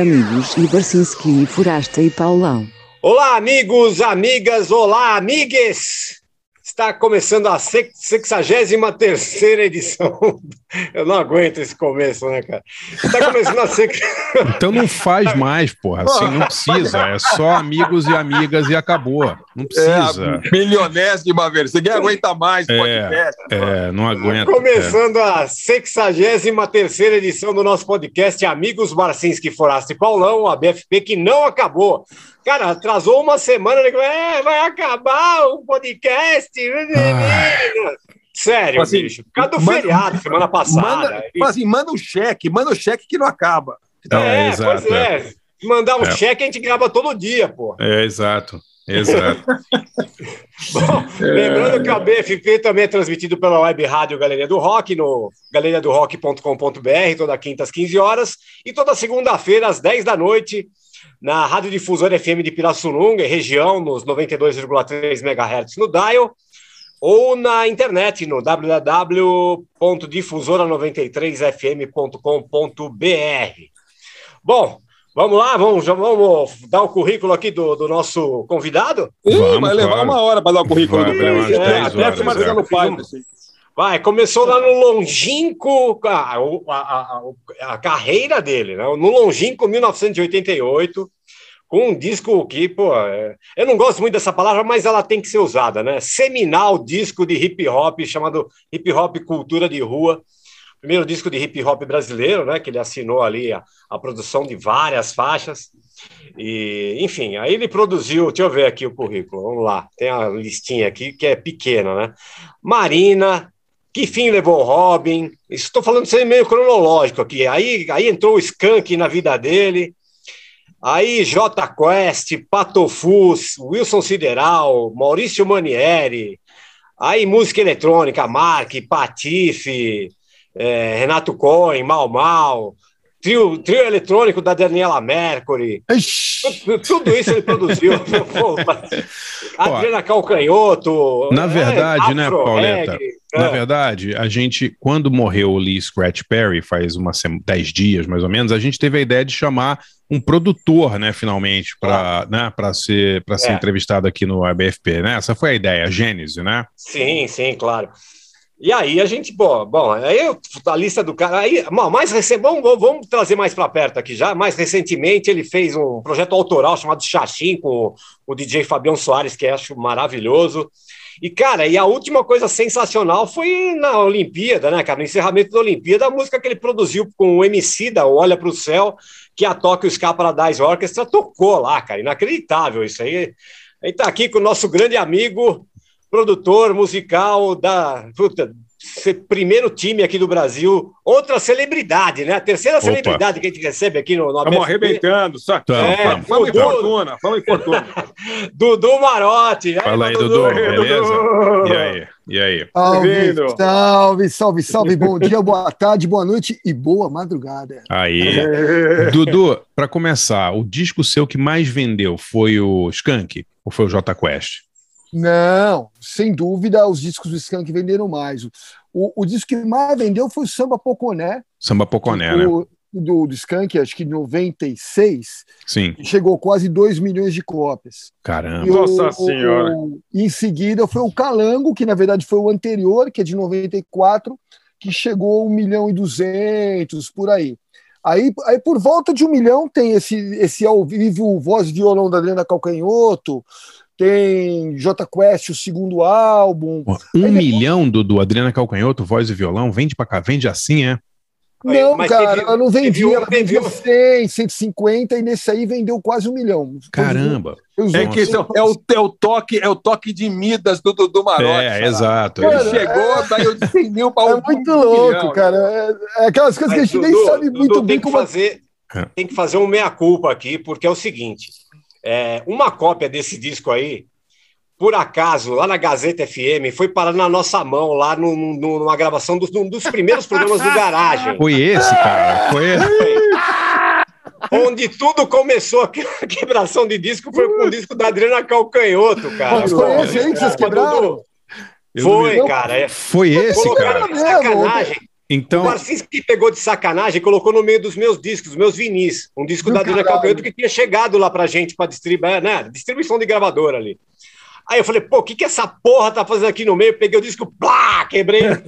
amigos e Barcinski, Forasta e Paulão. Olá, amigos, amigas, olá, amigues! Está começando a 63 edição. Eu não aguento esse começo, né, cara? Está começando a ser. Então não faz mais, porra. Assim não precisa. É só amigos e amigas e acabou. Não precisa. É, milionésima vez. Você quer aguentar mais é, podcast? É, não aguenta. Começando é. a 63 edição do nosso podcast Amigos Marcinski Foraste Paulão, a BFP que não acabou. Cara, atrasou uma semana, ele é, vai acabar o podcast. Ah. Sério, assim, bicho. Por causa do manda, feriado, semana passada. Manda, assim, manda um cheque, manda um cheque que não acaba. Não, é, é, exato, pois é. é. Mandar um é. cheque a gente grava todo dia, pô. É, exato. Exato. Bom, lembrando que a BFP também é transmitido pela web rádio Galeria do Rock, no galeriadorock.com.br, toda quinta às 15 horas, e toda segunda-feira às 10 da noite, na Rádio Difusora FM de Pirassununga, região, nos 92,3 MHz no dial, ou na internet no www.difusora93fm.com.br. Bom, vamos lá, vamos, vamos dar o currículo aqui do, do nosso convidado? Ih, vai levar uma hora para dar o currículo vai, do é, é, até horas, é. pai, assim. Vai, começou lá no longínquo, a, a, a, a, carreira dele, né? no longínquo 1988, com um disco que, pô, é, eu não gosto muito dessa palavra, mas ela tem que ser usada, né? Seminal disco de hip hop, chamado Hip Hop Cultura de Rua, primeiro disco de hip hop brasileiro, né? Que ele assinou ali a, a produção de várias faixas. E, enfim, aí ele produziu, deixa eu ver aqui o currículo, vamos lá, tem a listinha aqui que é pequena, né? Marina, que fim levou Robin? Estou falando isso meio cronológico aqui. Aí, aí entrou o Skank na vida dele. Aí J Quest, Patofus, Wilson Sideral, Maurício Manieri. Aí música eletrônica, Mark, Patife, é, Renato Cohen, Mal Mal. Trio, trio eletrônico da Daniela Mercury. Tudo isso ele produziu. Adriana Calcanhoto. Na é, verdade, é, né, Pauleta? Na é. verdade, a gente, quando morreu o Lee Scratch Perry, faz umas 10 dias mais ou menos, a gente teve a ideia de chamar um produtor, né, finalmente, para né, ser, ser é. entrevistado aqui no ABFP, né? Essa foi a ideia, a gênese, né? Sim, sim, claro. E aí a gente, pô, bom, aí a lista do cara, aí, mais recente, vamos, vamos trazer mais para perto aqui já. Mais recentemente ele fez um projeto autoral chamado Xaxim com o DJ Fabião Soares, que eu acho maravilhoso. E, cara, e a última coisa sensacional foi na Olimpíada, né, cara? No encerramento da Olimpíada, a música que ele produziu com o MC da Olha para o Céu, que a Tokyo Ska Paradise Orchestra tocou lá, cara. Inacreditável isso aí. A gente tá aqui com o nosso grande amigo produtor musical da puta, primeiro time aqui do Brasil, outra celebridade, né? A terceira Opa. celebridade que a gente recebe aqui no, no Estamos arrebentando, só. É, vamos em fortuna, vamos em fortuna. Dudu Marotti. Aí, Fala aí, Dudu, Dudu, beleza? E aí? E aí? Salve, salve, salve, salve, bom dia, boa tarde, boa noite e boa madrugada. Aí. É. Dudu, para começar, o disco seu que mais vendeu foi o Skank ou foi o J Quest? Não, sem dúvida, os discos do Skank venderam mais. O, o disco que mais vendeu foi o Samba Poconé. Samba Poconé, né? Do, do Skank, acho que em 96. Sim. Chegou quase 2 milhões de cópias. Caramba. E Nossa o, Senhora. O, em seguida foi o Calango, que na verdade foi o anterior, que é de 94, que chegou a 1 milhão e 200, por aí. Aí, aí por volta de um milhão tem esse, esse ao vivo voz e violão da Adriana Calcanhoto, tem J Quest, o segundo álbum. Um Aí milhão do, do Adriana Calcanhoto, voz e violão, vende para cá, vende assim, é? Não, Mas cara, teve, ela não vendia, ela vendia 100, 150 e nesse aí vendeu quase um milhão. Caramba! É, que é, é, o, é, o toque, é o toque de Midas do Dudu Marotti. É, exato. Ele cara, chegou, é, daí eu de 100 mil para É um muito louco, milhão. cara. É, é, aquelas coisas Mas, que a gente Dudu, nem sabe Dudu, muito bem como. Fazer, tem que fazer um meia-culpa aqui, porque é o seguinte: é, uma cópia desse disco aí, por acaso, lá na Gazeta FM, foi parar na nossa mão, lá no, no, numa gravação dos, num dos primeiros programas do Garagem. Foi esse, cara? Foi esse. Onde tudo começou, a quebração de disco foi com o disco da Adriana Calcanhoto, cara. Mas foi esse aí que vocês quebraram? Foi, cara. É. Foi esse, cara. Sacanagem Então... O Barcinski pegou de sacanagem e colocou no meio dos meus discos, dos meus vinis. Um disco da Dona Calcanhoto que tinha chegado lá pra gente para distribuir, né? Distribuição de gravadora ali. Aí eu falei, pô, o que, que essa porra tá fazendo aqui no meio? Peguei o disco, plá, quebrei. Muito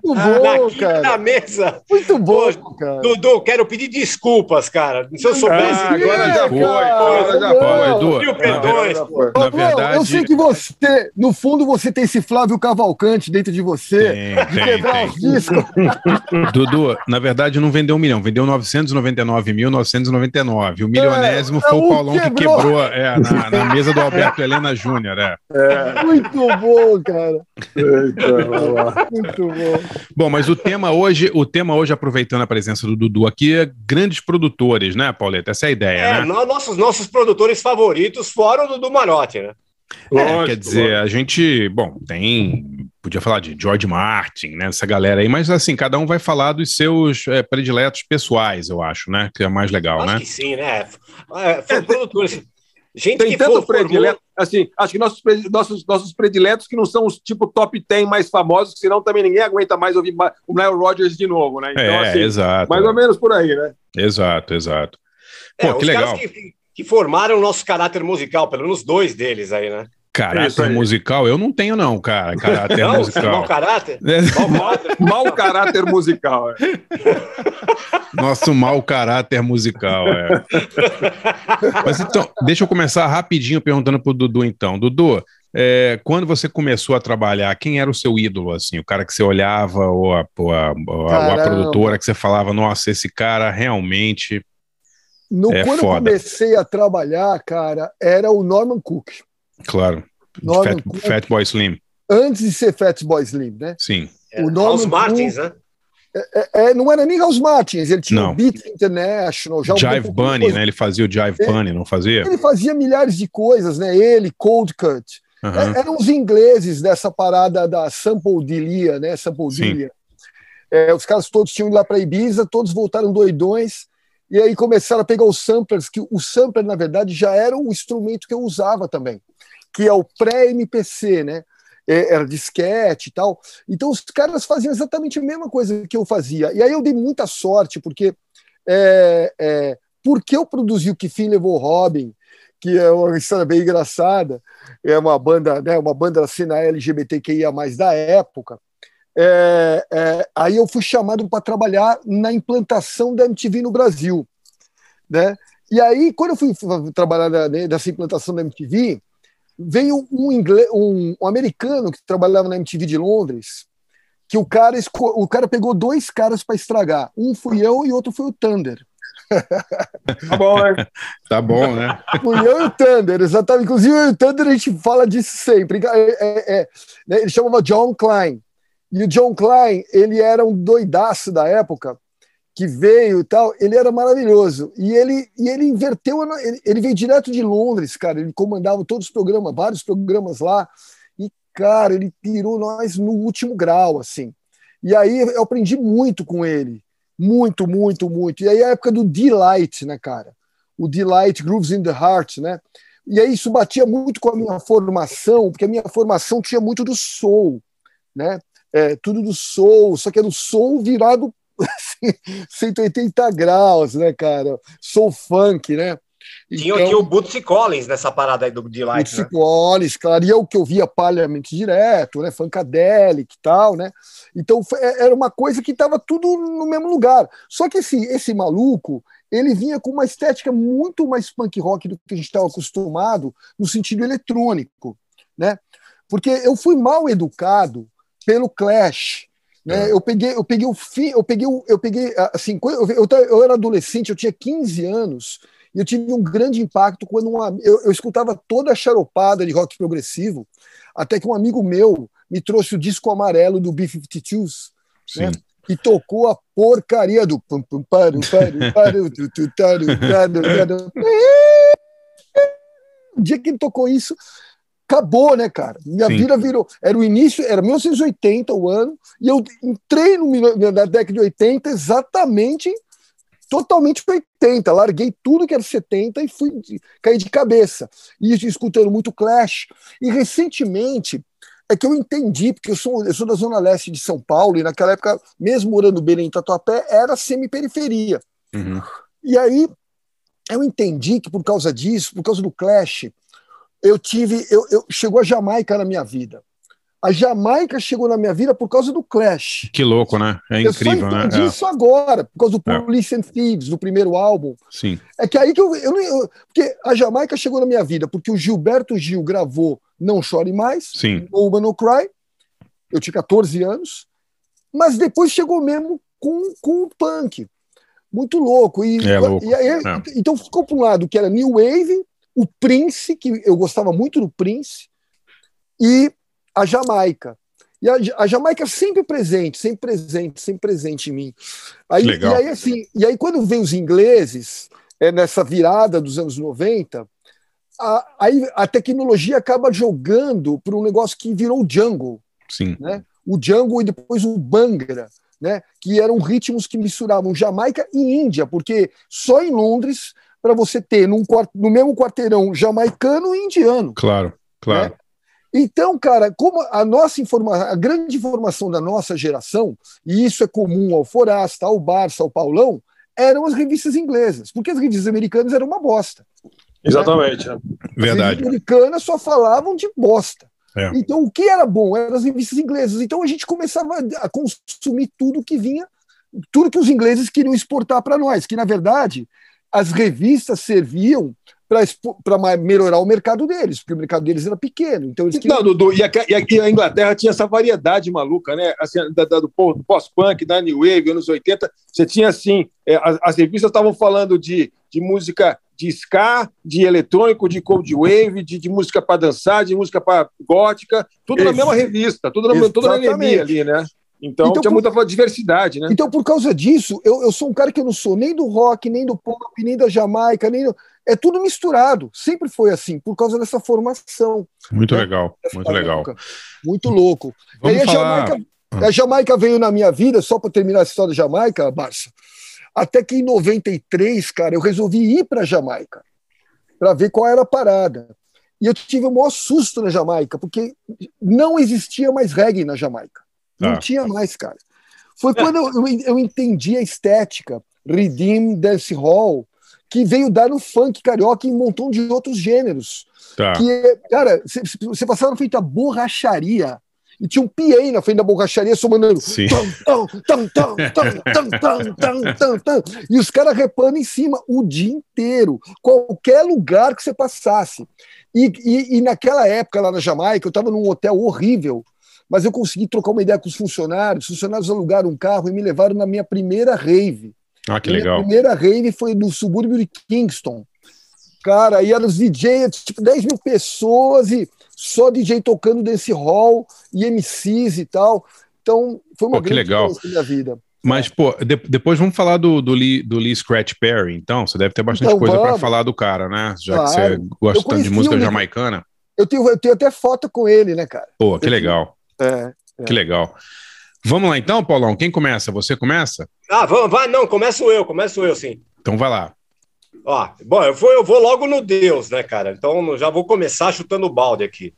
bom, na, cara. Na mesa. Muito bom, pô, cara. Dudu, quero pedir desculpas, cara. Se eu soubesse. Ah, agora já foi. Agora já foi, Edu. Mil perdões. Na verdade. Eu sei que você, no fundo, você tem esse Flávio Cavalcante dentro de você. Tem, de tem, quebrar tem. os discos. Dudu, na verdade, não vendeu um milhão, vendeu 999.999. O milionésimo é, foi é o Paulão quebrou. que quebrou é, na, na mesa do Alberto Helena Júnior. Júnior, é. é. Muito bom, cara. Muito bom. Bom, mas o tema hoje, o tema hoje, aproveitando a presença do Dudu aqui, é grandes produtores, né, Pauleta? Essa é a ideia, é, né? Nossos, nossos produtores favoritos foram do Dudu Marotti, né? É, lógico, quer dizer, lógico. a gente, bom, tem, podia falar de George Martin, né, essa galera aí, mas assim, cada um vai falar dos seus é, prediletos pessoais, eu acho, né, que é mais legal, acho né? que sim, né, é, é, produtores, Gente tem tanto for, predileto, assim, acho que nossos, nossos, nossos prediletos que não são os tipo top 10 mais famosos, senão também ninguém aguenta mais ouvir o Nile Rodgers de novo, né? Então, é, assim, exato. Mais ou menos por aí, né? Exato, exato. Pô, é, que legal. Que, que, formaram o nosso caráter musical, pelo menos dois deles aí, né? Caráter musical? Eu não tenho, não, cara. Caráter não, musical. Mau caráter? É. Mau, caráter musical. É. Nosso mau caráter musical, é. Mas então, deixa eu começar rapidinho perguntando pro Dudu, então. Dudu, é, quando você começou a trabalhar, quem era o seu ídolo, assim? O cara que você olhava ou a, ou a, ou a produtora que você falava, nossa, esse cara realmente no, é quando foda. eu comecei a trabalhar, cara, era o Norman Cook. Claro. Fat, Fat, Boy Slim. Antes de ser Fat Boy Slim, né? Sim. É, o Norman House Martins, né? É, é, é, não era nem House Martins, ele tinha não. o Beat International. Já Jive um Bunny, né? Ele fazia o Jive é, Bunny, não fazia? Ele fazia milhares de coisas, né? Ele, Cold Cut. Uhum. eram os ingleses dessa parada da Sample Delia, né? Sample Delia. É, os caras todos tinham ido lá para Ibiza, todos voltaram doidões. E aí começaram a pegar os samplers, que o sampler, na verdade, já era o instrumento que eu usava também que é o pré-MPC, né? É, era disquete e tal. Então os caras faziam exatamente a mesma coisa que eu fazia. E aí eu dei muita sorte, porque é, é, porque eu produzi o que fim levou Robin, que é uma história bem engraçada, é uma banda, né, uma banda da cena LGBTQIA da época. É, é, aí eu fui chamado para trabalhar na implantação da MTV no Brasil, né? E aí quando eu fui trabalhar nessa implantação da MTV, veio um, inglês, um, um, americano que trabalhava na MTV de Londres, que o cara, o cara pegou dois caras para estragar. Um fui eu e outro foi o Thunder. Tá bom, né? tá bom, né? Fui eu e o Thunder, exatamente. Inclusive, eu e o Thunder a gente fala disso sempre. É, é, é, né? Ele chamava John Klein. E o John Klein, ele era um doidaço da época, que veio e tal, ele era maravilhoso. E ele, e ele inverteu, ele, ele veio direto de Londres, cara. Ele comandava todos os programas, vários programas lá. E, cara, ele pirou nós no último grau, assim. E aí eu aprendi muito com ele. Muito, muito, muito. E aí a época do Delight, né, cara? O Delight Grooves in the Heart, né? E aí isso batia muito com a minha formação, porque a minha formação tinha muito do soul, né? É, tudo do soul, só que era o soul virado 180 graus, né, cara? Sou funk, né? Tinha, então, tinha o Bootsy Collins nessa parada aí do Delight. Bootsy né? Collins, claro, e é o que eu via Parliament direto, né? Funkadelic e tal, né? Então é, era uma coisa que estava tudo no mesmo lugar. Só que esse, esse maluco, ele vinha com uma estética muito mais punk rock do que a gente estava acostumado no sentido eletrônico, né? Porque eu fui mal educado pelo Clash, né? É. Eu peguei, eu peguei o fim, eu peguei, eu peguei assim, eu, eu, eu, era adolescente, eu tinha 15 anos e eu tive um grande impacto quando uma, eu, eu escutava toda a charopada de rock progressivo, até que um amigo meu me trouxe o disco amarelo do B-52s, né? e tocou a porcaria do o dia que ele tocou isso, acabou, né, cara? Minha Sim. vida virou. Era o início, era 1980 o ano, e eu entrei no, na década de 80 exatamente totalmente para 80. Larguei tudo que era 70 e fui cair de cabeça. E escutando muito Clash. E recentemente, é que eu entendi, porque eu sou, eu sou da Zona Leste de São Paulo, e naquela época, mesmo morando bem em Tatuapé, era semi-periferia. Uhum. E aí eu entendi que por causa disso, por causa do Clash, eu tive. Eu, eu, chegou a Jamaica na minha vida. A Jamaica chegou na minha vida por causa do Clash. Que louco, né? É incrível, né? Eu entendi é. isso agora, por causa do é. Police and Thieves, do primeiro álbum. Sim. É que aí que eu, eu, eu, Porque a Jamaica chegou na minha vida, porque o Gilberto Gil gravou Não Chore Mais, Sim. No Man No Cry. Eu tinha 14 anos. Mas depois chegou mesmo com, com o punk. Muito louco. E, é louco. E é. Então ficou para um lado que era New Wave, o Prince, que eu gostava muito do Prince, e a Jamaica. E a, a, Jamaica sempre presente, sempre presente, sempre presente em mim. Aí, Legal. E aí, assim, e aí quando vem os ingleses, é, nessa virada dos anos 90, a, aí a tecnologia acaba jogando para um negócio que virou o jungle. Sim. Né? O jungle e depois o bangra, né? que eram ritmos que misturavam Jamaica e Índia, porque só em Londres para você ter num, no mesmo quarteirão jamaicano e indiano. Claro, claro. Né? Então, cara, como a nossa informação, a grande informação da nossa geração, e isso é comum ao Forasta, ao Barça, ao Paulão, eram as revistas inglesas, porque as revistas americanas eram uma bosta. Exatamente. Né? Verdade. As americanas só falavam de bosta. É. Então, o que era bom eram as revistas inglesas. Então, a gente começava a consumir tudo que vinha, tudo que os ingleses queriam exportar para nós, que na verdade as revistas serviam para melhorar o mercado deles, porque o mercado deles era pequeno. Então eles queriam... Não, Dudu, e, a, e a Inglaterra tinha essa variedade maluca, né? Assim, da, da, do, pós-punk, da New Wave, anos 80. Você tinha assim, é, as, as, revistas estavam falando de, de música de ska, de eletrônico, de cold wave, de, de música para dançar, de música para gótica, tudo na mesma revista, tudo na, tudo na anemia ali, né? Então, então tinha por... muita diversidade, né? Então, por causa disso, eu, eu sou um cara que eu não sou nem do rock, nem do pop, nem da Jamaica, nem do é tudo misturado. Sempre foi assim, por causa dessa formação. Muito né? legal, muito legal. Muito louco. Vamos e aí falar... a Jamaica, a Jamaica veio na minha vida, só para terminar a história da Jamaica, Barça. Até que em 93, cara, eu resolvi ir para Jamaica para ver qual era a parada. E eu tive o maior susto na Jamaica, porque não existia mais reggae na Jamaica. Não ah. tinha mais, cara. Foi quando eu, eu entendi a estética, Redeem Dance Hall, que veio dar no funk carioca e um montão de outros gêneros. Tá. Que, cara, você passava na frente da borracharia e tinha um PA na frente da borracharia somando e os caras repando em cima o dia inteiro, qualquer lugar que você passasse. E, e, e naquela época lá na Jamaica, eu estava num hotel horrível, mas eu consegui trocar uma ideia com os funcionários. Os funcionários alugaram um carro e me levaram na minha primeira rave. Ah, que legal. A primeira rave foi no subúrbio de Kingston. Cara, aí eram os DJs, tipo 10 mil pessoas e só DJ tocando dance hall e MCs e tal. Então, foi uma pô, grande legal. da minha vida. Mas, pô, de, depois vamos falar do, do, Lee, do Lee Scratch Perry, então. Você deve ter bastante então, coisa para falar do cara, né? Já claro. que você gosta tanto de música jamaicana. Eu tenho, eu tenho até foto com ele, né, cara? Pô, que legal. É, é. Que legal. Vamos lá então, Paulão. Quem começa? Você começa? Ah, vamos, vai, não, começo eu, começo eu, sim. Então vai lá. Ó, bom, eu vou, eu vou logo no Deus, né, cara? Então já vou começar chutando o balde aqui.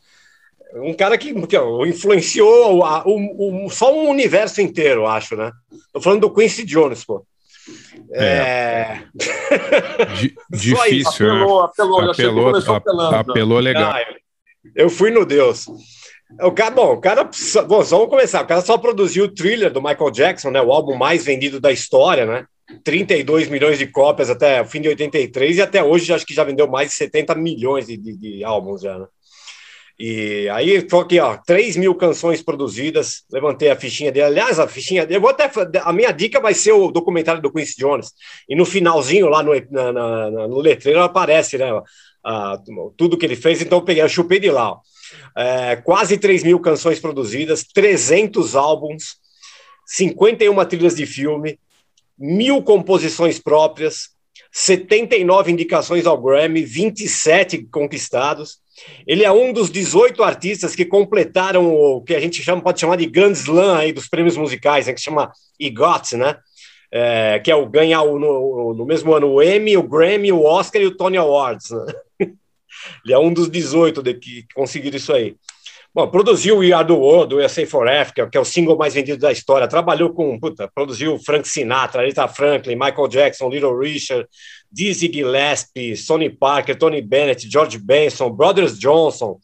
Um cara que, que influenciou a, o, o, só um universo inteiro, acho, né? Tô falando do Quincy Jones, pô. É. é... difícil, apelou, apelou, apelou, apelou, apelou legal. Ah, eu fui no Deus. O cara, bom, o cara, bom, vamos começar. O cara só produziu o thriller do Michael Jackson, né? O álbum mais vendido da história, né? 32 milhões de cópias até o fim de 83 e até hoje acho que já vendeu mais de 70 milhões de, de, de álbuns já, né? E aí foi aqui, ó, 3 mil canções produzidas. Levantei a fichinha dele. Aliás, a fichinha dele, eu vou até. A minha dica vai ser o documentário do Quincy Jones. E no finalzinho, lá no, na, na, no letreiro, aparece, né? A, tudo que ele fez. Então eu peguei, eu chupei de lá. Ó é, quase 3 mil canções produzidas, 300 álbuns, 51 trilhas de filme, mil composições próprias, 79 indicações ao Grammy, 27 conquistados. Ele é um dos 18 artistas que completaram o que a gente chama, pode chamar de Grand Slam aí dos prêmios musicais, né, que chama EGOT, né? É, que é o ganhar no, no, mesmo ano o Emmy, o Grammy, o Oscar e o Tony Awards. Né? Ele é um dos 18 de que conseguiram isso aí. Bom, produziu We Are the World, do USA for Africa, que é o single mais vendido da história. Trabalhou com, puta, produziu Frank Sinatra, Rita Franklin, Michael Jackson, Little Richard, Dizzy Gillespie, Sonny Parker, Tony Bennett, George Benson, Brothers Johnson,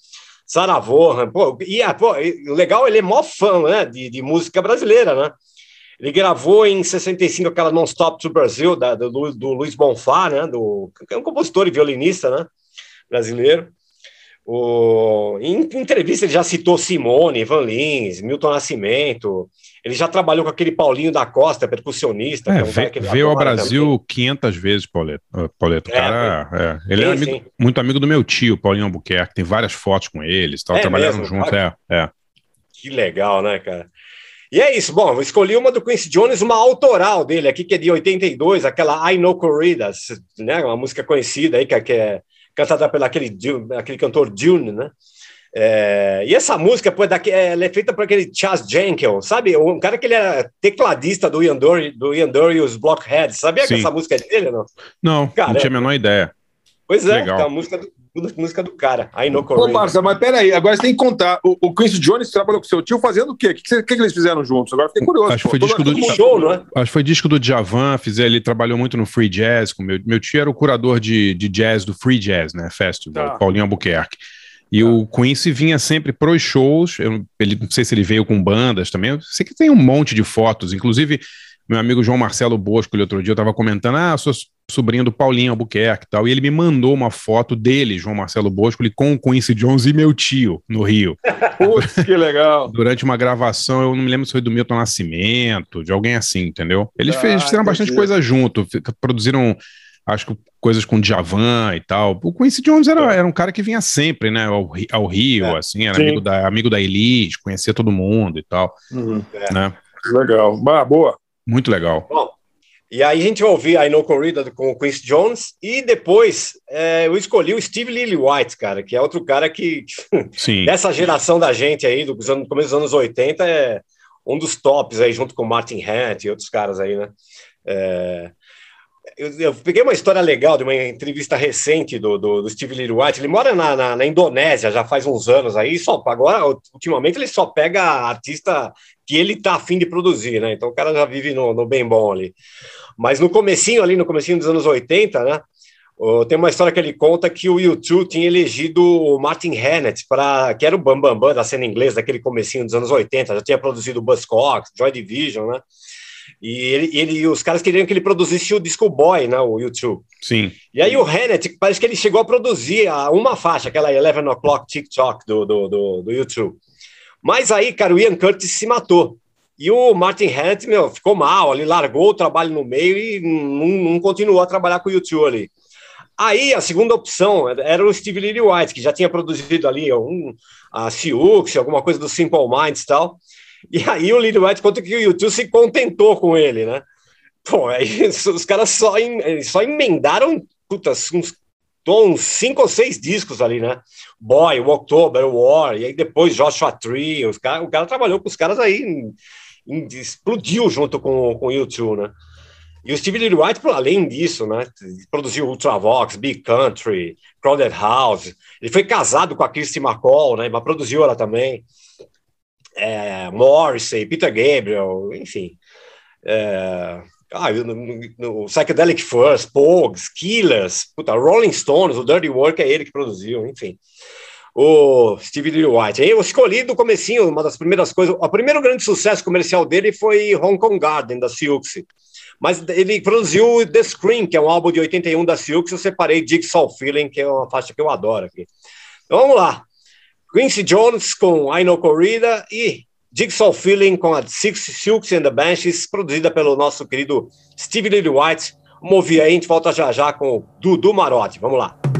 Sarah Vaughan. Pô, e, pô, legal, ele é mó fã né, de, de música brasileira, né? Ele gravou em 65 aquela Non-Stop to Brasil, da, do, do Luiz Bonfá, né? Do, é um compositor e violinista, né? Brasileiro. O, em entrevista ele já citou Simone, Van Lins, Milton Nascimento. Ele já trabalhou com aquele Paulinho da Costa, percussionista. É, é um veio ao Brasil também. 500 vezes, Pauleto. Pauleto. É, cara, é, ele sim, é amigo, muito amigo do meu tio, Paulinho Albuquerque. Tem várias fotos com eles, tal, é trabalharam juntos. É, é. Que legal, né, cara? E é isso. Bom, eu escolhi uma do Quincy Jones, uma autoral dele aqui, que é de 82, aquela I Know Corridas, né? Uma música conhecida aí, que é cantada pelo aquele, aquele cantor Dune, né? É, e essa música pô, daqui, ela é feita por aquele Chas Jenkins, sabe? Um cara que ele era tecladista do Ian Dury, do Ian Dury e os Blockheads. Sabia Sim. que essa música é dele, não? Não, cara, não tinha a menor ideia. Pois é, Legal. é a música do, música do cara. I know Ô, Marcia, mas peraí, agora você tem que contar. O, o Quincy Jones trabalhou com seu tio fazendo o quê? O que, que, que, eles fizeram juntos? Agora fiquei curioso. Acho que foi disco do show, não é? Acho que foi disco do Djavan, ele trabalhou muito no Free Jazz. Com meu, meu tio era o curador de, de jazz do Free Jazz, né? Festival, tá. Paulinho Albuquerque. E tá. o Quincy vinha sempre pros shows. Eu, ele, não sei se ele veio com bandas também. Eu sei que tem um monte de fotos, inclusive meu amigo João Marcelo Bosco, ele outro dia, eu estava comentando, ah, sou sobrinho do Paulinho Albuquerque e tal, e ele me mandou uma foto dele, João Marcelo Bosco, ele com o Quincy Jones e meu tio, no Rio. Putz, que legal. Durante uma gravação, eu não me lembro se foi do Milton Nascimento, de alguém assim, entendeu? Eles ah, fez, fizeram bastante coisa junto, produziram acho que coisas com Djavan e tal. O Quincy Jones era, era um cara que vinha sempre, né, ao, ao Rio, é, assim, era amigo da, amigo da Elite, conhecia todo mundo e tal, uhum, né? Legal. Bah, boa. Muito legal. Bom, e aí a gente vai ouvir a No Corrida com o Quincy Jones e depois é, eu escolhi o Steve Lillywhite, cara, que é outro cara que, Sim. dessa geração da gente aí, do começo dos anos 80, é um dos tops aí, junto com Martin Hunt e outros caras aí, né? É, eu, eu, peguei uma história legal de uma entrevista recente do, do, do Steve Lillywhite. Ele mora na, na, na, Indonésia já faz uns anos aí, só agora, ultimamente, ele só pega artista que ele tá afim de produzir, né? Então o cara já vive no, no bem bom ali. Mas no comecinho ali, no comecinho dos anos 80, né? Tem uma história que ele conta que o YouTube tinha elegido o Martin Hannett para que era o bambambam bam, bam da cena inglesa daquele comecinho dos anos 80, já tinha produzido Buzzcocks, Joy Division, né? E ele, ele, os caras queriam que ele produzisse o Disco Boy, né, o YouTube. Sim. E aí o Hannett, parece que ele chegou a produzir uma faixa, aquela 11 O'Clock TikTok do, do, do, do YouTube. Mas aí, cara, o Ian Curtis se matou. E o Martin Hannett, meu, ficou mal ali, largou o trabalho no meio e não, não continuou a trabalhar com o YouTube ali. Aí a segunda opção era o Steve Lillywhite, que já tinha produzido ali um, a Siux, alguma coisa do Simple Minds e tal. E aí o Lily White conta que o YouTube se contentou com ele, né? Pô, aí os caras só, em, só emendaram putas, uns, uns cinco ou seis discos ali, né? Boy, o October, War, e aí depois Joshua Tree, os cara, o cara trabalhou com os caras aí, em, em, explodiu junto com, com o YouTube, né? E o Steve Lillywhite, além disso, né, produziu Ultravox, Big Country, Crowded House. Ele foi casado com a Christy McCall, né, mas produziu ela também é, Morrissey, Peter Gabriel, enfim. É, ah, no, no, Psychedelic Furs, Pogues, Killers, puta, Rolling Stones, o Dirty Work é ele que produziu, enfim. O Steve Lee White. Aí eu escolhi do comecinho, uma das primeiras coisas, o primeiro grande sucesso comercial dele foi Hong Kong Garden, da Siouxsie. Mas ele produziu The Scream, que é um álbum de 81 da Siouxsie, eu separei Jigsaw Feeling, que é uma faixa que eu adoro aqui. Então vamos lá. Quincy Jones com Know Corrida e Jigsaw Feeling com a Six Silks and the Banshees, produzida pelo nosso querido Steve Lillywhite. Vamos ouvir aí, a gente volta já já com o Dudu Marotti. Vamos lá.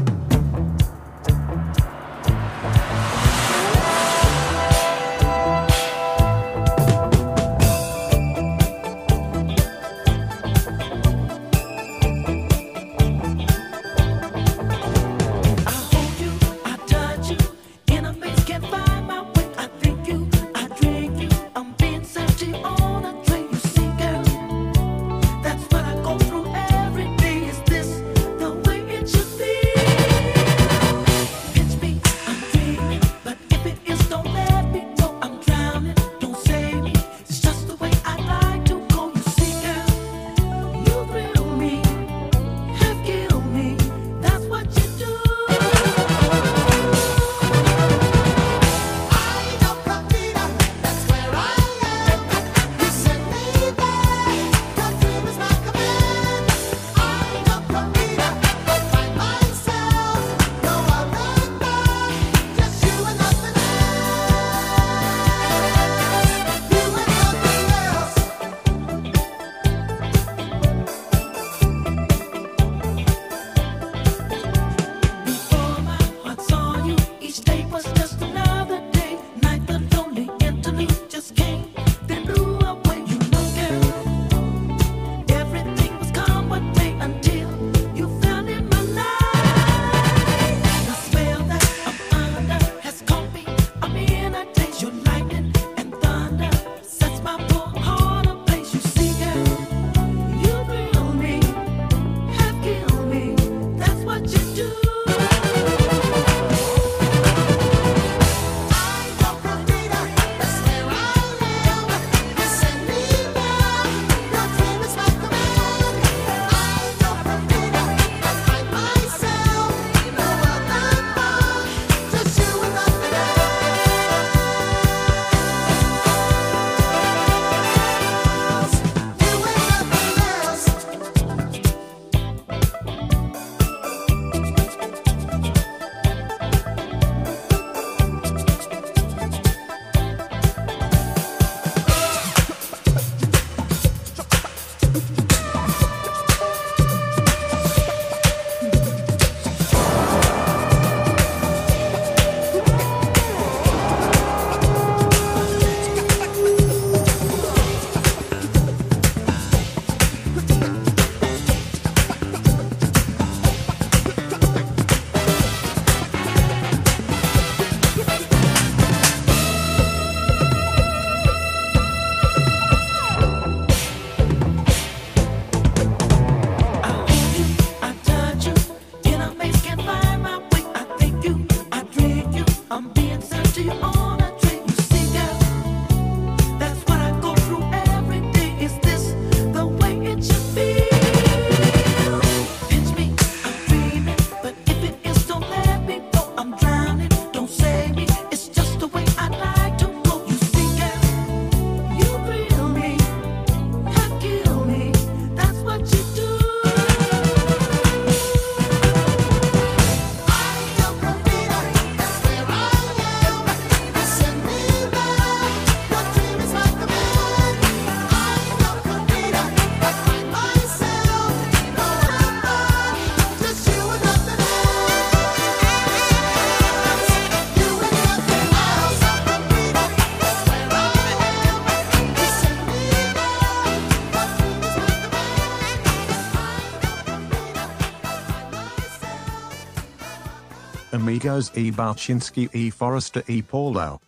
Amigos e. Balchinski e. Forrester e. Paulo.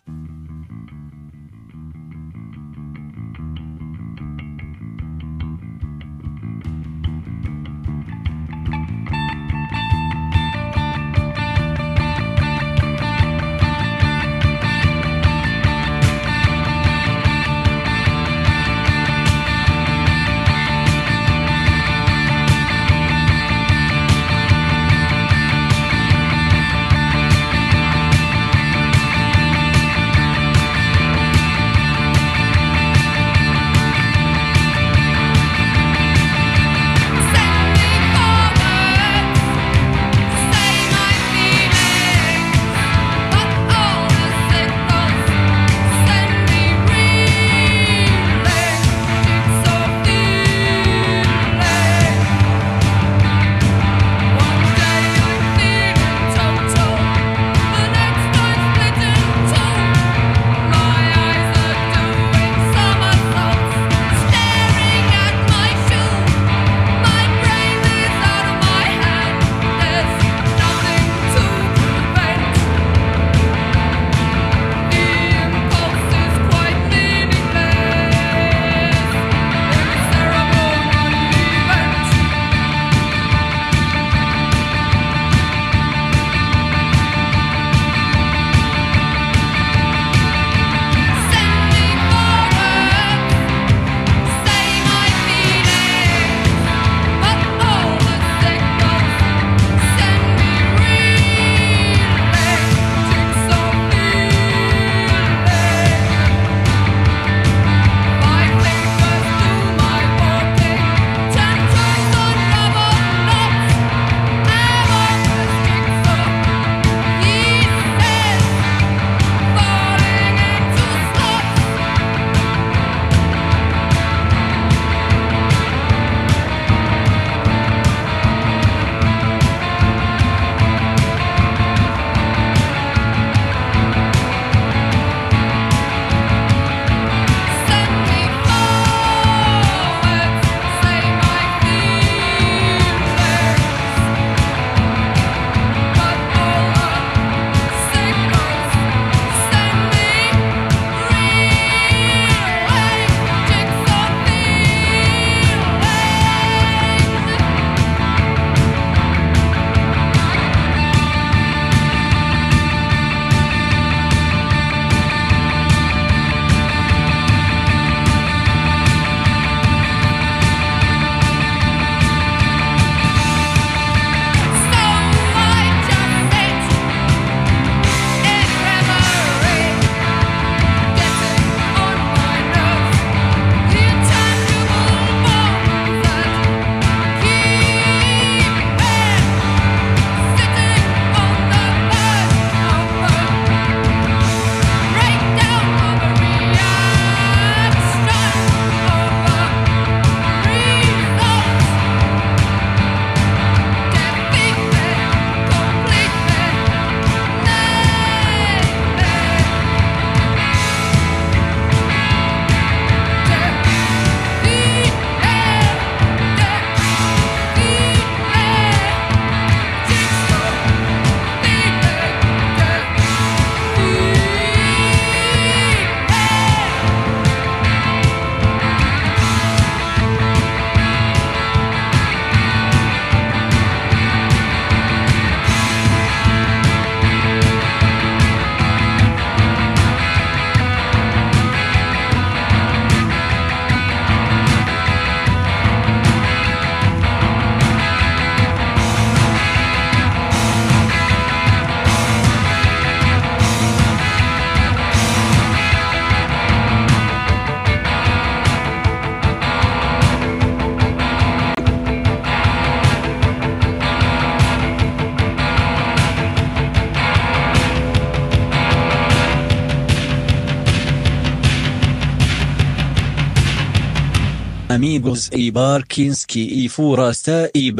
Amigos e Barkinski e Furasta e.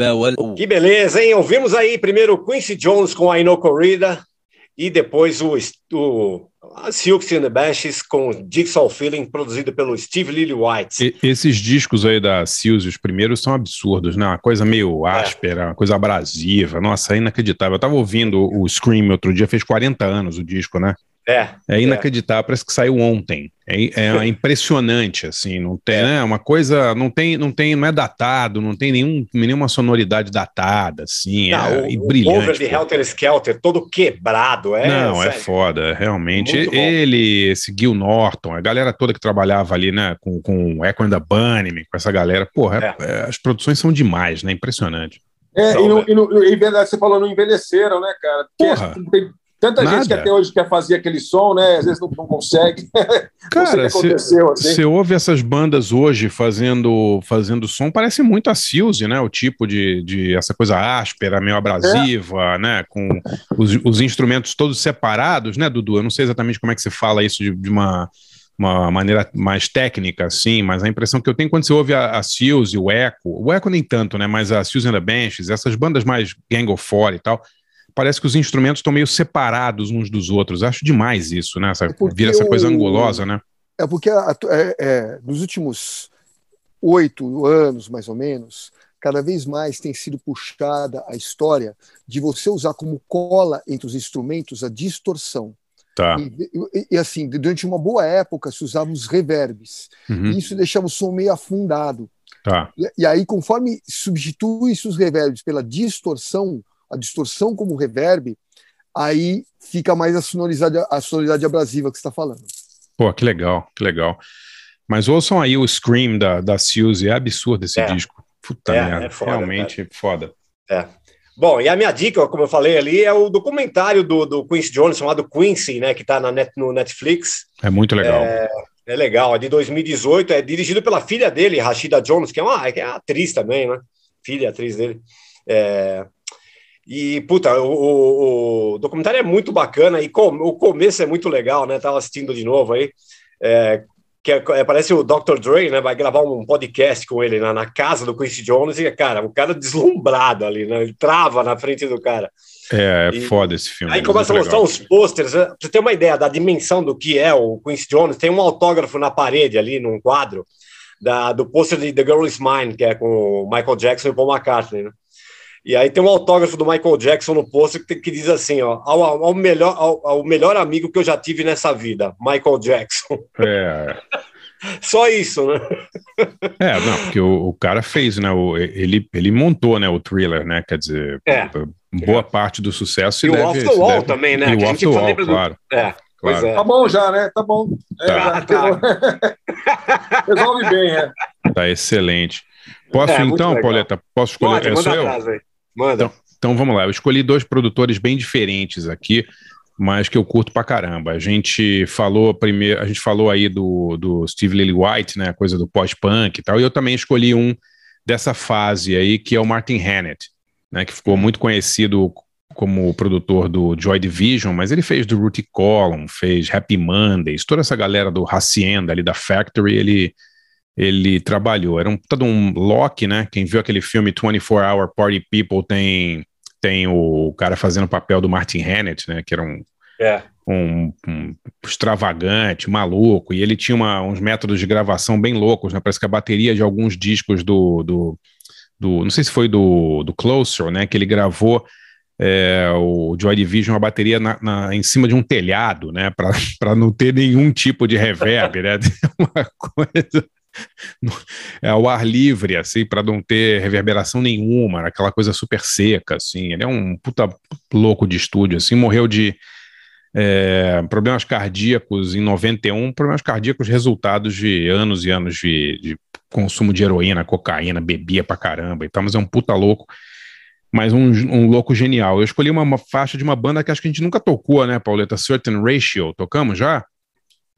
Que beleza, hein? Ouvimos aí primeiro Quincy Jones com a Ino Corrida e depois o, o, Silks and the Bashes com Jigsaw Feeling, produzido pelo Steve Lillywhite. E, esses discos aí da Seals, os primeiros, são absurdos, né? Uma coisa meio é. áspera, é. uma coisa abrasiva. Nossa, é inacreditável. Eu tava ouvindo o Scream outro dia, fez 40 anos o disco, né? É. É inacreditável, é. parece que saiu ontem. É, é impressionante, assim, não tem, é. né? Uma coisa, não tem, não tem, não é datado, não tem nenhum, nenhuma sonoridade datada, assim, não, é, o, e brilhante. O over de Helter Skelter, todo quebrado, é. Não, é foda, realmente. Ele, esse Gil Norton, a galera toda que trabalhava ali, né, com, com Echo and the Bunnyman, com essa galera, porra, é. É, as produções são demais, né? Impressionante. É, e, no, e, no, e você falou, não envelheceram, né, cara? Porra. Tem, Tanta Nada. gente que até hoje quer fazer aquele som, né? Às vezes não, não consegue. Cara, você assim. ouve essas bandas hoje fazendo, fazendo som, parece muito a Silze, né? O tipo de, de essa coisa áspera, meio abrasiva, é. né? Com os, os instrumentos todos separados, né, Dudu? Eu não sei exatamente como é que se fala isso de, de uma uma maneira mais técnica, assim, mas a impressão que eu tenho quando você ouve a, a Seals e o Echo, o Echo nem tanto, né, mas a Seals and the Benches, essas bandas mais Gang of Four e tal, parece que os instrumentos estão meio separados uns dos outros. Acho demais isso, né? Essa, é vira essa coisa angulosa, né? É porque a, é, é, nos últimos oito anos, mais ou menos, cada vez mais tem sido puxada a história de você usar como cola entre os instrumentos a distorção. Tá. E, e, e, assim, durante uma boa época se usavam os reverbs. Uhum. E isso deixava o som meio afundado. Tá. E, e aí, conforme substitui-se os reverbs pela distorção, a distorção como reverb, aí fica mais a sonoridade, a sonoridade abrasiva que você está falando. Pô, que legal, que legal. Mas ouçam aí o Scream da, da Suzy, é absurdo esse é. disco. Puta é, merda, é foda, realmente cara. foda. É. Bom, e a minha dica, como eu falei ali, é o documentário do, do Quincy Jones, chamado Quincy, né, que está net, no Netflix. É muito legal. É, é, legal, é de 2018, é dirigido pela filha dele, Rashida Jones, que é uma, que é uma atriz também, né? Filha, atriz dele. É, e, puta, o, o, documentário é muito bacana e com, o começo é muito legal, né? Tava assistindo de novo aí. É, que é, é, parece o Dr. Dre, né? Vai gravar um podcast com ele na, na, casa do Quincy Jones e, cara, o cara deslumbrado ali, né? Ele trava na frente do cara. É, é foda esse filme. Aí começa a mostrar os pôsteres. Né? Pra você ter uma ideia da dimensão do que é o Quincy Jones, tem um autógrafo na parede ali, num quadro, da, do pôster de The Girl Is Mine, que é com o Michael Jackson e Paul McCartney, né? E aí tem um autógrafo do Michael Jackson no posto que, que diz assim, ó, ao, ao melhor, ao, ao, melhor amigo que eu já tive nessa vida, Michael Jackson. É. Só isso, né? É, não, porque o, o, cara fez, né? O, ele, ele montou, né? O thriller, né? Quer dizer, é. boa parte do sucesso. E o Off the Wall deve, também, né? E o Off the Wall, claro. É. Pois claro. é. Tá bom já, né? Tá bom. É, tá. tá. Resolve bem, é. Tá excelente. Posso é, então, Pauleta? Posso escolher? Pode, é, sou eu? Atrás, Manda. Então, então vamos lá, eu escolhi dois produtores bem diferentes aqui, mas que eu curto pra caramba. A gente falou primeiro, a gente falou aí do, do Steve Lillywhite, né, coisa do pós-punk e tal, e eu também escolhi um dessa fase aí, que é o Martin Hannett, né, que ficou muito conhecido como produtor do Joy Division, mas ele fez do Rudy Column, fez Happy Mondays, toda essa galera do Hacienda ali da Factory, ele ele trabalhou. Era um de um Loki, né? Quem viu aquele filme 24 Hour Party People tem, tem o cara fazendo o papel do Martin Hannett, né? Que era um, é. um, um, extravagante, maluco, e ele tinha uma, uns métodos de gravação bem loucos, né? Parece que a bateria de alguns discos do. do, do não sei se foi do, do Closer, né? Que ele gravou. É, o Joy Division, a bateria na, na, em cima de um telhado, né? Para não ter nenhum tipo de reverb, né? Uma coisa é ao ar livre, assim, para não ter reverberação nenhuma, aquela coisa super seca, assim. Ele é um puta louco de estúdio, assim, morreu de é, problemas cardíacos em 91, problemas cardíacos resultados de anos e anos de, de consumo de heroína, cocaína, bebia pra caramba e tal, mas é um puta louco mas um, um, louco genial. Eu escolhi uma, uma, faixa de uma banda que acho que a gente nunca tocou, né, Pauleta? Certain Ratio. Tocamos já?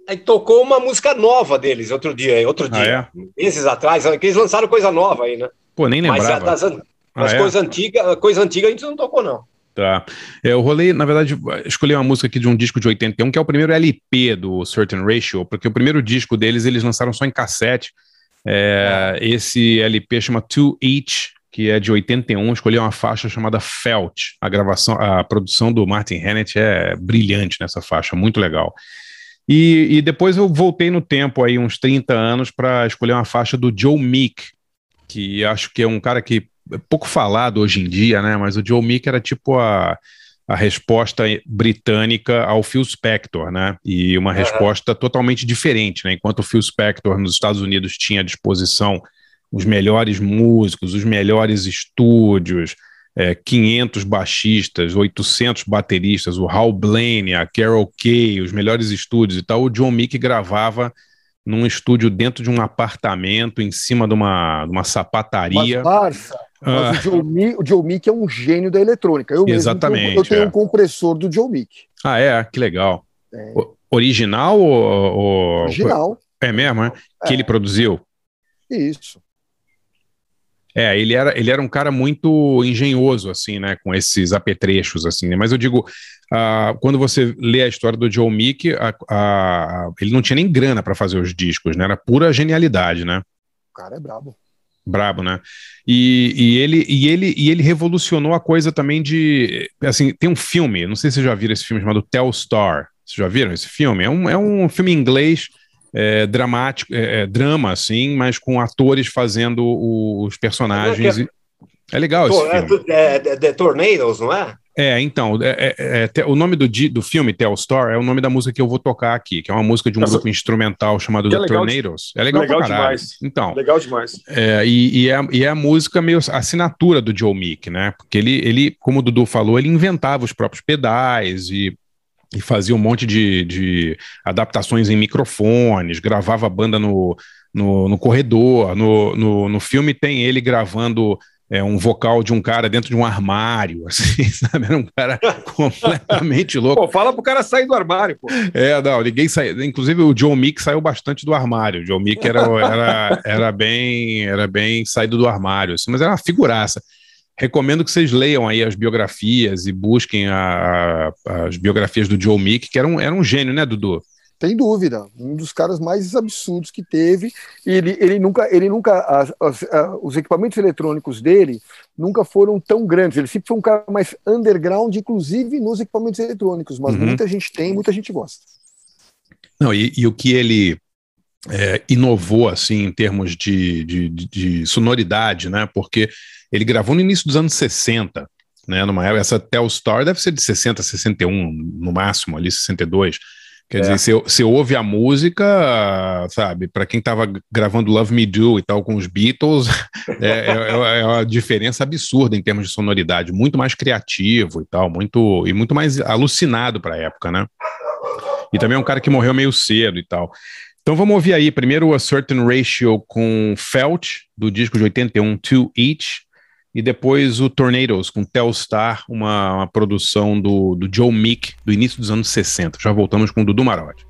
Aí tocou uma música nova deles outro dia, outro ah, dia, ah, é? meses atrás, que eles lançaram coisa nova aí, né? Pô, nem lembrava. Mas das, ah, é? coisas antigas, coisa antiga a gente não tocou, não. Tá. É, eu rolei, na verdade, escolhi uma música aqui de um disco de 81, que é o primeiro LP do Certain Ratio, porque o primeiro disco deles eles lançaram só em cassete. É, esse LP chama Two Each, que é de 81, escolhi uma faixa chamada Felt. A gravação, a produção do Martin Hannett é brilhante nessa faixa, muito legal. E, e depois eu voltei no tempo aí, uns 30 anos, para escolher uma faixa do Joe Meek, que acho que é um cara que é pouco falado hoje em dia, né? Mas o Joe Meek era tipo a, a resposta britânica ao Phil Spector, né? E uma resposta totalmente diferente, né? Enquanto o Phil Spector nos Estados Unidos tinha à disposição os melhores músicos, os melhores estúdios, é, 500 baixistas, 800 bateristas, o Hal Blaine, a Carol Kay, os melhores estúdios e tal, o John Mick gravava num estúdio dentro de um apartamento, em cima de uma, de uma sapataria. Mas, Barça, mas ah. o, Joe Mick, o Joe Mick é um gênio da eletrônica. Eu Exatamente. Eu tenho é. um compressor do Joe Mick. Ah, é? Que legal. É. Original ou, Original. É mesmo, é? Que ele produziu? Isso. É, ele era, ele era um cara muito engenhoso, assim, né, com esses apetrechos, assim, né? Mas eu digo, uh, quando você lê a história do Joe a, a, ele não tinha nem grana para fazer os discos, né? Era pura genialidade, né? O cara é brabo. Brabo, né? E, e, ele, e, ele, e ele revolucionou a coisa também de. Assim, tem um filme, não sei se vocês já viram esse filme chamado Telstar. Vocês já viram esse filme? É um, é um filme em inglês é, dramático, é, é, drama, assim, mas com atores fazendo os personagens. É, é legal esse é filme. É, The Tornadoes, não é? É, então, é, é, é, o nome do, do filme, Tell Store, é o nome da música que eu vou tocar aqui, que é uma música de um Essa... grupo instrumental chamado The Tornadoes. É legal, legal demais. Então, legal demais. É, e, e, é, e é a música meio assinatura do Joe Meek, né? Porque ele, ele, como o Dudu falou, ele inventava os próprios pedais e e fazia um monte de, de adaptações em microfones, gravava a banda no, no, no corredor. No, no, no, filme tem ele gravando é, um vocal de um cara dentro de um armário, assim, sabe? Era um cara completamente louco. Pô, fala pro cara sair do armário, pô. É, não, ninguém saiu. Inclusive o John Mick saiu bastante do armário. O John Mick era, era, era, bem, era bem saído do armário, assim, mas era uma figuraça recomendo que vocês leiam aí as biografias e busquem a, a, as biografias do Joe Mick, que era um, era um gênio, né, Dudu? Tem dúvida, um dos caras mais absurdos que teve. Ele, ele nunca, ele nunca, as, as, os equipamentos eletrônicos dele nunca foram tão grandes. Ele sempre foi um cara mais underground, inclusive nos equipamentos eletrônicos. Mas uhum. muita gente tem, muita gente gosta. Não, e, e o que ele é, inovou assim em termos de, de, de sonoridade, né? Porque ele gravou no início dos anos 60, né? Numa essa Telstar deve ser de 60, 61, no máximo, ali 62. Quer é. dizer, você ouve a música, sabe, para quem estava gravando Love Me Do e tal com os Beatles, é, é, é, é, uma diferença absurda em termos de sonoridade, muito mais criativo e tal, muito e muito mais alucinado para a época, né? E também é um cara que morreu meio cedo e tal. Então vamos ouvir aí primeiro a Certain Ratio com Felt, do disco de 81, To Each, e depois o Tornadoes com Telstar, uma, uma produção do, do Joe Meek do início dos anos 60. Já voltamos com o Dudu Marotti.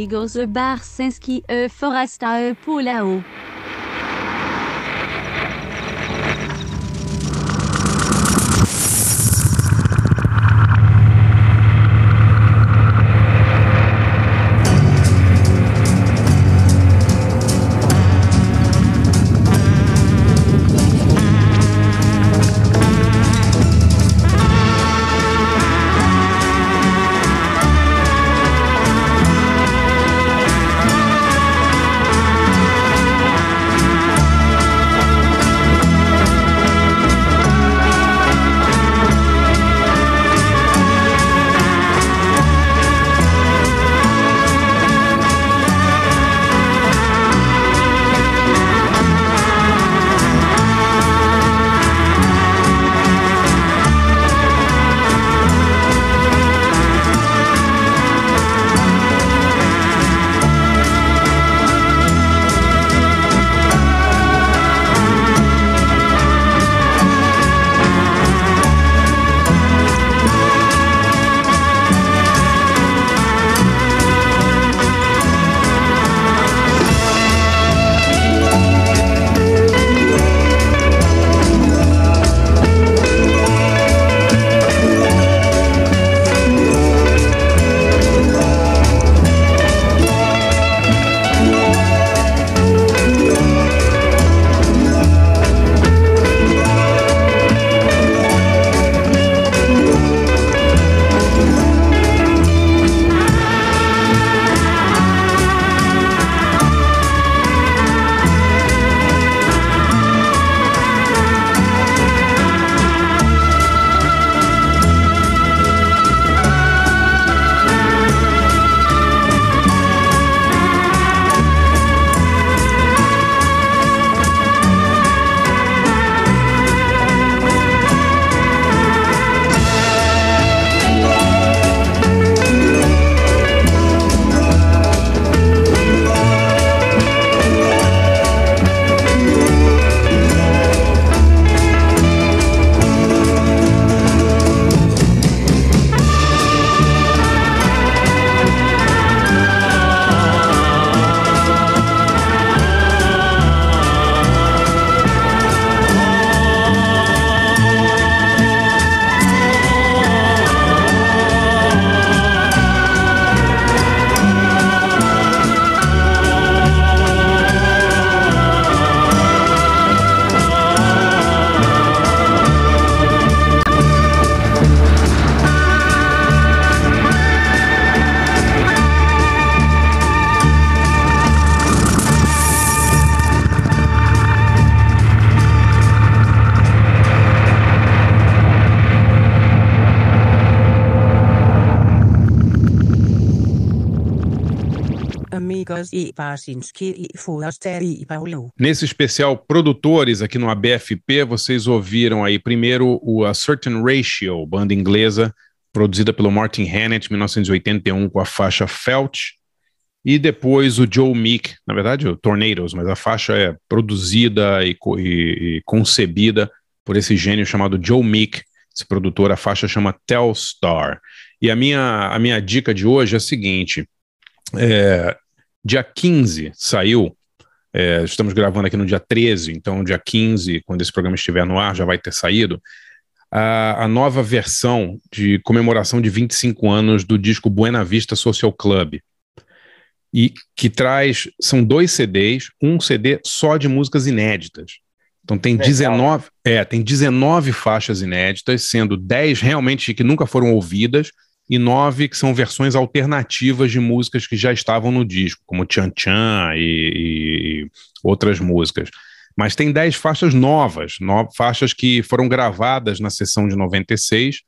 Amigos Barsinski e Forasta e E Paulo. Nesse especial Produtores aqui no ABFP, vocês ouviram aí primeiro o A Certain Ratio, banda inglesa, produzida pelo Martin Hannett, 1981, com a faixa Felt, e depois o Joe Meek, na verdade o Tornadoes, mas a faixa é produzida e, e, e concebida por esse gênio chamado Joe Meek, esse produtor, a faixa chama Telstar. E a minha, a minha dica de hoje é a seguinte: é, Dia 15 saiu, é, estamos gravando aqui no dia 13, então dia 15, quando esse programa estiver no ar, já vai ter saído, a, a nova versão de comemoração de 25 anos do disco Buena Vista Social Club. E que traz, são dois CDs, um CD só de músicas inéditas. Então tem 19, é, tem 19 faixas inéditas, sendo 10 realmente que nunca foram ouvidas e nove que são versões alternativas de músicas que já estavam no disco, como Tchan Tchan e, e outras músicas. Mas tem dez faixas novas, no, faixas que foram gravadas na sessão de 96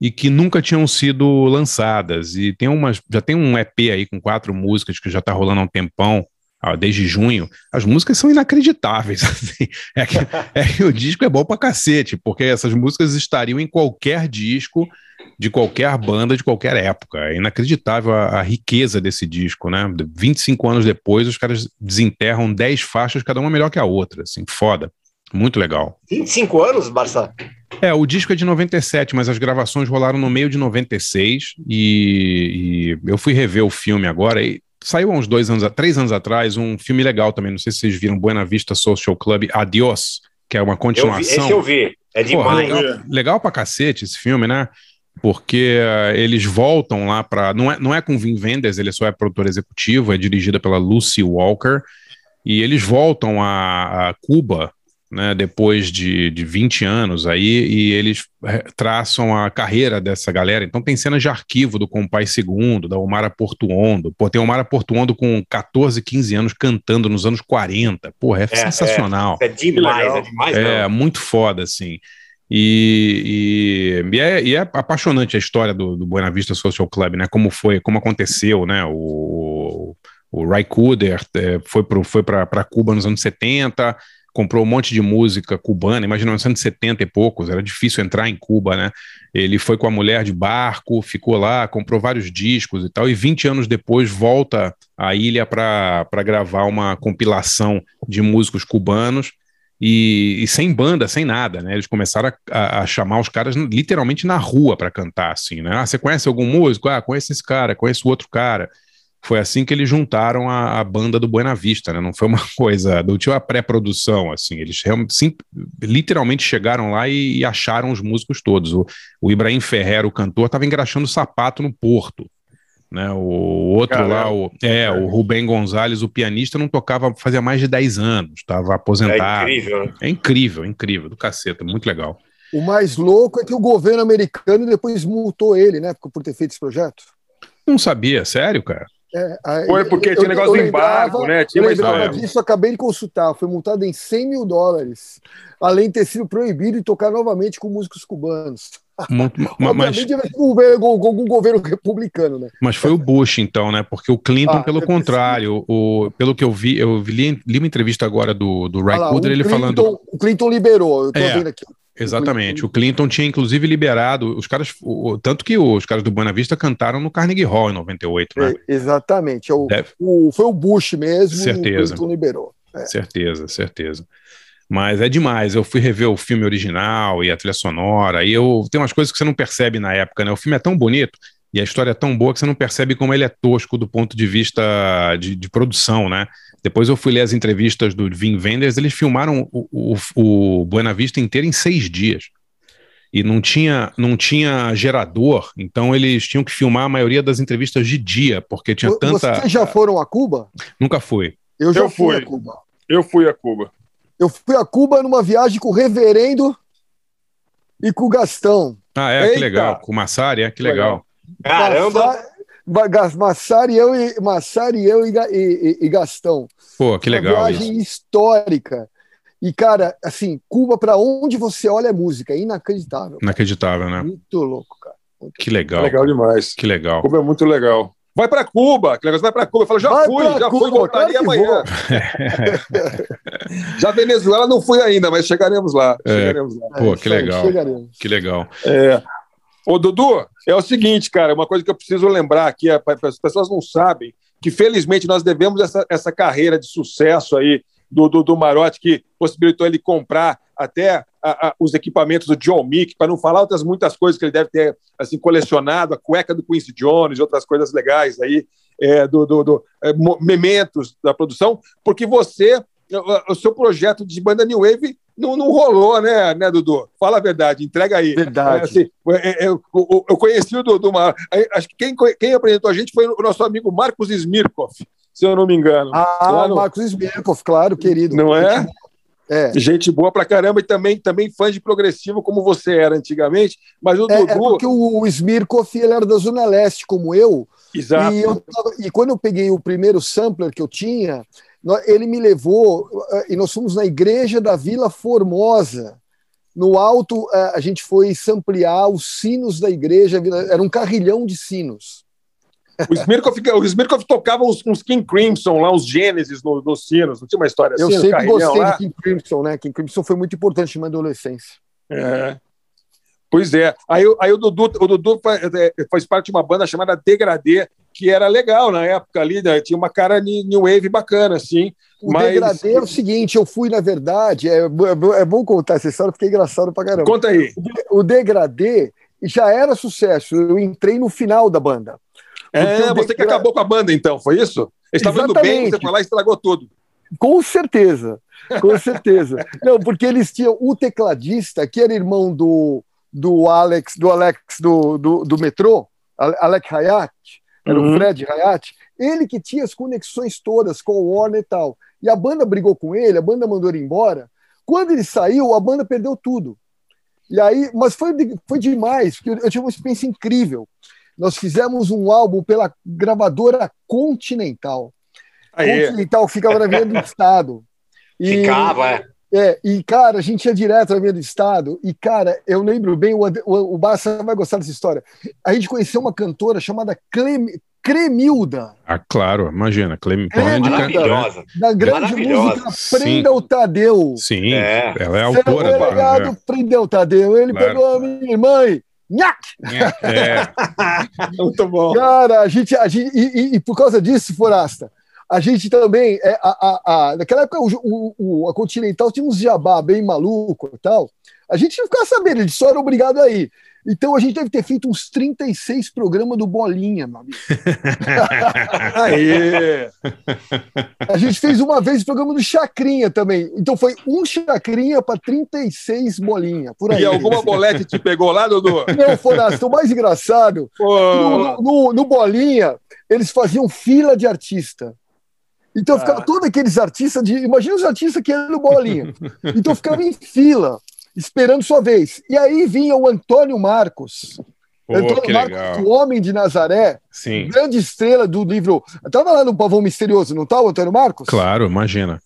e que nunca tinham sido lançadas. E tem umas, já tem um EP aí com quatro músicas que já está rolando há um tempão, desde junho. As músicas são inacreditáveis. Assim. É, que, é que o disco é bom pra cacete, porque essas músicas estariam em qualquer disco de qualquer banda de qualquer época. É inacreditável a, a, riqueza desse disco, né? 25 anos depois, os caras desenterram 10 faixas, cada uma melhor que a outra, assim, foda. Muito legal. 25 anos, Barça? É, o disco é de 97, mas as gravações rolaram no meio de 96 e, e eu fui rever o filme agora e Saiu há uns dois anos, três anos atrás, um filme legal também. Não sei se vocês viram Buena Vista Social Club Adios, que é uma continuação. Eu vi, esse eu vi. É demais. Porra, legal, legal pra cacete esse filme, né? Porque uh, eles voltam lá para. Não é, não é com Vin Wenders, ele só é produtor executivo, é dirigida pela Lucy Walker. E eles voltam a, a Cuba né, depois de, de 20 anos aí, e eles é, traçam a carreira dessa galera. Então tem cenas de arquivo do Compai Segundo, da Omara Portuondo. Pô, tem Omara Portuondo com 14, 15 anos cantando nos anos 40. Porra, é, é sensacional. É, é demais, é demais. É, não. muito foda, assim. E, e, e, é, e, é, apaixonante a história do, do Buena Vista Social Club, né? Como foi, como aconteceu, né? O, o Ray Cooder é, foi para foi Cuba nos anos 70, comprou um monte de música cubana, imagina, 1970 e poucos, era difícil entrar em Cuba, né? Ele foi com a mulher de barco, ficou lá, comprou vários discos e tal, e 20 anos depois volta à ilha para gravar uma compilação de músicos cubanos. E, e, sem banda, sem nada, né? Eles começaram a, a, chamar os caras literalmente na rua para cantar, assim, né? Ah, você conhece algum músico? Ah, conhece esse cara, conheço outro cara foi assim que eles juntaram a, a, banda do Buena Vista, né? Não foi uma coisa, não tinha uma pré-produção, assim, eles sim, literalmente chegaram lá e, e, acharam os músicos todos. O, o Ibrahim Ferrer, o cantor, estava engraxando sapato no Porto. Né, o outro Caramba. lá, o, é, o Rubem Gonzalez, o pianista, não tocava fazia mais de 10 anos, estava aposentado. É incrível, né? É incrível, incrível, do caceta, muito legal. O mais louco é que o governo americano depois multou ele, né, por ter feito esse projeto. Não sabia, sério, cara? É, aí, foi porque eu, tinha negócio do embargo, né? Tinha eu lembrava disso, acabei de consultar. Foi multado em 100 mil dólares, além de ter sido proibido de tocar novamente com músicos cubanos. Muito, mas, algum governo republicano, né? Mas foi o Bush, então, né? Porque o Clinton, ah, pelo contrário, o, pelo que eu vi, eu li, li uma entrevista agora do, do Ray Cooder, ele Clinton, falando. O Clinton liberou, eu tô é, vendo aqui. Exatamente. O Clinton tinha inclusive liberado os caras, o, tanto que os caras do Buena Vista cantaram no Carnegie Hall em 98, né? É, exatamente. É o, o, foi o Bush mesmo. Certeza. o Clinton liberou. É. Certeza, certeza. Mas é demais. Eu fui rever o filme original e a trilha sonora. E eu tem umas coisas que você não percebe na época, né? O filme é tão bonito e a história é tão boa que você não percebe como ele é tosco do ponto de vista de, de produção, né? Depois eu fui ler as entrevistas do Vin Wenders, eles filmaram o, o, o Buena Vista inteiro em seis dias. E não tinha, não tinha gerador, então eles tinham que filmar a maioria das entrevistas de dia, porque tinha tanta. Vocês já foram a Cuba? Nunca fui. Eu já eu fui. fui a Cuba. Eu fui a Cuba. Eu fui a Cuba numa viagem com o reverendo e com o Gastão. Ah, é, Eita. que legal. Com o Massari, é, que legal. Caramba! Massari, eu e, Massari, eu e, e, e Gastão. Pô, que legal. Uma viagem isso. histórica. E, cara, assim, Cuba, para onde você olha é música, é inacreditável. Inacreditável, né? Muito louco, cara. Muito que legal. É legal demais. Que legal. Cuba é muito legal. Vai para Cuba, que negócio vai para Cuba. Eu falo, já vai fui, já Cuba, fui, voltaria claro amanhã. já Venezuela não fui ainda, mas chegaremos lá. É, chegaremos lá. Pô, que legal. Que legal. É. Ô, Dudu, é o seguinte, cara, uma coisa que eu preciso lembrar aqui, é, as pessoas não sabem que felizmente nós devemos essa, essa carreira de sucesso aí do, do, do Marotti, que possibilitou ele comprar até a, a, os equipamentos do John Mick, para não falar outras muitas coisas que ele deve ter assim colecionado, a cueca do Quincy Jones, outras coisas legais aí, é, do, do, do é, mementos da produção, porque você, o seu projeto de banda New Wave não, não rolou, né, né, Dudu? Fala a verdade, entrega aí. Verdade. É, assim, é, é, eu, eu, eu, conheci o Dudu, acho que quem, quem apresentou a gente foi o nosso amigo Marcos Smirkov, se eu não me engano. Ah, no... Marcos Smirkov, claro, querido. Não é? É. Gente boa pra caramba e também, também fã de progressivo, como você era antigamente. Mas o é, Dudu. É porque o Smirkov ele era da Zona Leste, como eu. Exato. E, eu, e quando eu peguei o primeiro sampler que eu tinha, ele me levou eh, e nós fomos na igreja da Vila Formosa. No alto, eh, a gente foi samplear os sinos da igreja, era um carrilhão de sinos. O Smirkov, o Smirkov tocava uns, uns, King Crimson lá, os Gênesis nos, nos sinos, não tinha uma história assim? Eu sempre gostei lá? de King Crimson, né? King Crimson foi muito importante na minha adolescência. É. Pois é. Aí, aí o Dudu, o Dudu faz, é, faz parte de uma banda chamada Degradê, que era legal na época ali, né? tinha uma cara new wave bacana, assim. O mas... degradê é o seguinte, eu fui, na verdade, é, é, é bom contar essa história porque é engraçado pra caramba. Conta aí. O degradê já era sucesso, eu entrei no final da banda. É, você que acabou com a banda, então, foi isso? Eles estavam indo bem, você foi lá e estragou tudo. Com certeza, com certeza. Não, porque eles tinham o tecladista, que era irmão do, do Alex, do Alex do, do, do metrô, Alec Hayat, era uhum. o Fred Hayat, ele que tinha as conexões todas com o Warner e tal. E a banda brigou com ele, a banda mandou ele embora. Quando ele saiu, a banda perdeu tudo. E aí, mas foi, foi demais, porque eu tive uma experiência incrível. Nós fizemos um álbum pela gravadora Continental. Aê. Continental ficava na Avenida do Estado. E, ficava, é. É, e cara, a gente ia direto na Avenida do Estado, e cara, eu lembro bem, o, o, o Barça vai gostar dessa história. A gente conheceu uma cantora chamada Clem, Cremilda. Ah, claro, imagina, Clemilda. Maravilhosa. Da grande música Prenda o Tadeu. Sim, é. ela é autora. Seu delegado é. Prendeu o Tadeu. Ele claro. pegou a minha mãe. Nhac! É. Muito bom. Cara, a gente, a gente e, e, e por causa disso, Forasta, a gente também, é, a, a, a, naquela época, o, o, a Continental tinha uns jabá bem maluco e tal. A gente não ficava sabendo, a gente só era obrigado a ir. Então a gente deve ter feito uns 36 programas do Bolinha, meu amigo. Aê! A gente fez uma vez o programa do Chacrinha também. Então foi um Chacrinha para 36 Bolinha. Por aí. E alguma bolete te pegou lá, Dudu? Não, Forasto, o mais engraçado, no, no, no, Bolinha, eles faziam fila de artista. Então ficava ah. todos aqueles artistas de. Imagina os artistas que eram no Bolinha. Então ficava em fila esperando sua vez. E aí vinha o Antônio Marcos. Pô, Antônio Marcos, legal. o Homem de Nazaré, Sim. grande estrela do livro. Estava lá no Pavão Misterioso, não está o Antônio Marcos? Claro, imagina.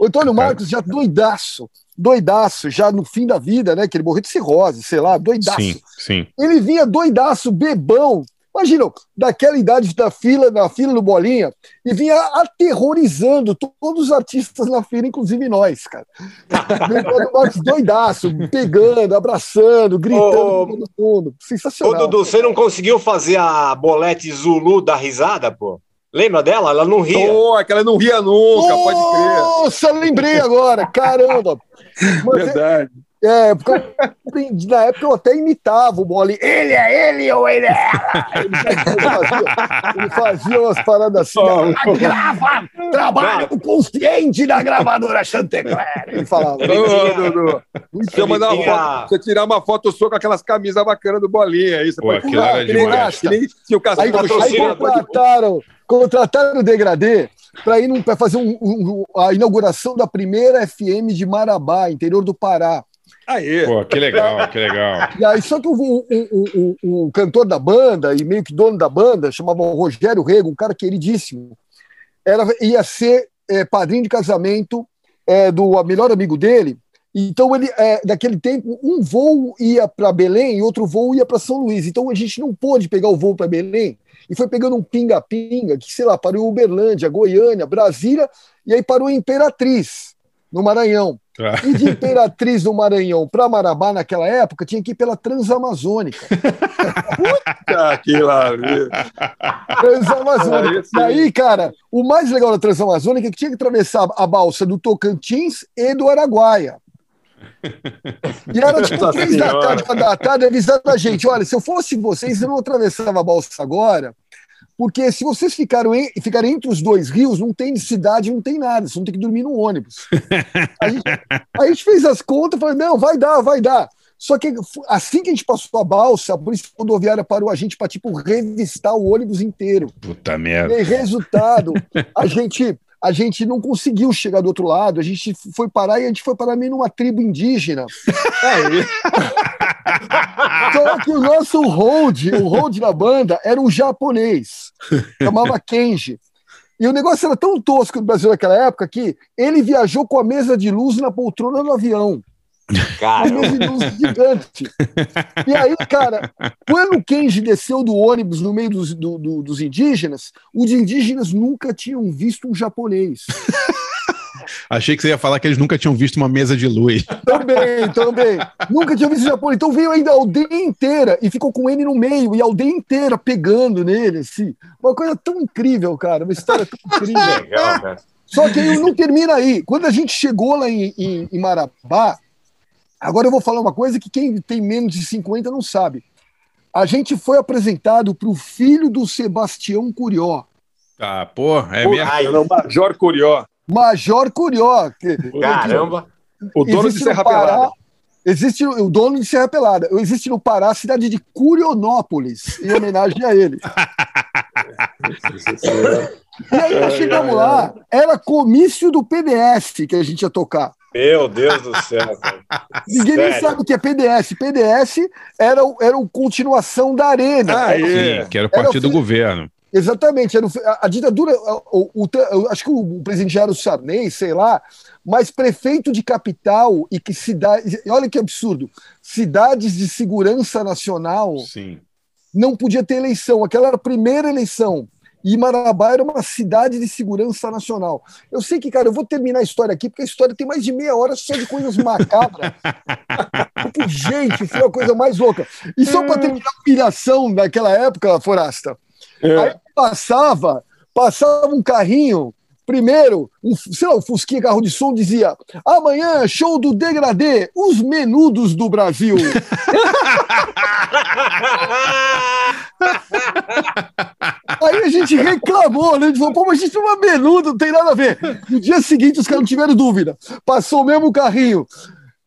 O Antônio Marcos já doidaço, doidaço, já no fim da vida, né? Que ele morreu de cirrose, sei lá, doidaço. Sim, sim. Ele vinha doidaço, bebão, Imagina, daquela idade da fila, na fila do Bolinha, e vinha aterrorizando todos os artistas na fila, inclusive nós, cara. O Marcos doidaço, pegando, abraçando, gritando ô, todo mundo. Sensacional. Ô, Dudu, você não conseguiu fazer a bolete Zulu da risada, pô? Lembra dela? Ela não ria. Pô, aquela não ria nunca, pode crer. Nossa, lembrei agora, caramba. Mas Verdade. É, porque eu, na época eu até imitava o Boli. Ele é ele ou ele é ela? Ele fazia, ele fazia umas paradas assim. Oh, grava, trabalho não. consciente da gravadora Chantecler. Ele falava. Você, mandar uma foto, você tirar uma foto sua com aquelas camisas bacanas do Bolinha. Aí você Pô, pode pular, era. Que nem, se o aí, aí contrataram, contrataram o Degradê para ir para fazer um, um, a inauguração da primeira FM de Marabá, interior do Pará. Aê. Pô, que legal, que legal. E aí, só que o, o, o, o, cantor da banda e meio que dono da banda, chamava Rogério Rego, um cara queridíssimo, era, ia ser é, padrinho de casamento é, do melhor amigo dele. Então, ele, é, naquele tempo, um voo ia para Belém e outro voo ia para São Luís. Então, a gente não pôde pegar o voo para Belém e foi pegando um pinga-pinga, que, sei lá, parou em Uberlândia, Goiânia, Brasília, e aí parou em Imperatriz, no Maranhão. Ah. E de Imperatriz do Maranhão para Marabá, naquela época, tinha que ir pela Transamazônica. Puta que lá. Transamazônica. Aí, cara, o mais legal da Transamazônica é que tinha que atravessar a balsa do Tocantins e do Araguaia. E era tipo três da tarde, da tarde, avisando a gente: olha, se eu fosse vocês, eu não atravessava a balsa agora, porque se vocês ficaram em, ficarem entre os dois rios, não tem cidade, não tem nada, vocês vão ter que dormir no ônibus. a, gente, a gente fez as contas e falou: não, vai dar, vai dar. Só que assim que a gente passou a balsa, a polícia rodoviária parou a gente para tipo revistar o ônibus inteiro. Puta merda. E resultado, a gente a gente não conseguiu chegar do outro lado, a gente foi parar e a gente foi parar meio numa tribo indígena. Só que o nosso hold, o hold da banda, era um japonês, chamava Kenji. E o negócio era tão tosco no Brasil naquela época que ele viajou com a mesa de luz na poltrona do avião. Cara. Gigante. E aí, cara, quando o Kenji desceu do ônibus no meio dos, do, do, dos indígenas, os indígenas nunca tinham visto um japonês. Achei que você ia falar que eles nunca tinham visto uma mesa de luz. Também, também. Nunca tinham visto japonês. Então veio ainda a aldeia inteira e ficou com ele no meio, e a aldeia inteira pegando nele, assim. Uma coisa tão incrível, cara. Uma história tão incrível. Legal, cara. Só que aí não termina aí. Quando a gente chegou lá em, em, em Marabá, agora eu vou falar uma coisa que quem tem menos de 50 não sabe. a gente foi apresentado para o filho do Sebastião Curió. Ah, pô, é mesmo? Não, Major Curió. Major Curió. Caramba. O dono de Serra Pelada. Existe o dono de Serra Pelada. Existe no Pará a cidade de Curionópolis, em homenagem a ele. e aí nós chegamos lá, era comício do PDS que a gente ia tocar. Meu Deus do céu. Cara. Ninguém Sério? nem sabe o que é PDS. PDS era, era a continuação da Arena. Ah, é. Sim, que era o partido do governo. Exatamente. Era a, a ditadura, o, o, o, acho que o presidente já era o Sarney, sei lá, mas prefeito de capital e que cidade. Olha que absurdo. Cidades de segurança nacional Sim. não podia ter eleição. Aquela era a primeira eleição. E Marabá era uma cidade de segurança nacional. Eu sei que, cara, eu vou terminar a história aqui, porque a história tem mais de meia hora só de coisas macabras. porque, gente, foi a coisa mais louca. E só para terminar a pilhação daquela época, Forasta, é. aí passava, passava um carrinho Primeiro, um, sei lá, o Fusquinha carro de som dizia: amanhã, show do Degradê, os menudos do Brasil. Aí a gente reclamou, né? A gente falou, pô, mas não é menudo, não tem nada a ver. No dia seguinte, os caras não tiveram dúvida. Passou o mesmo carrinho.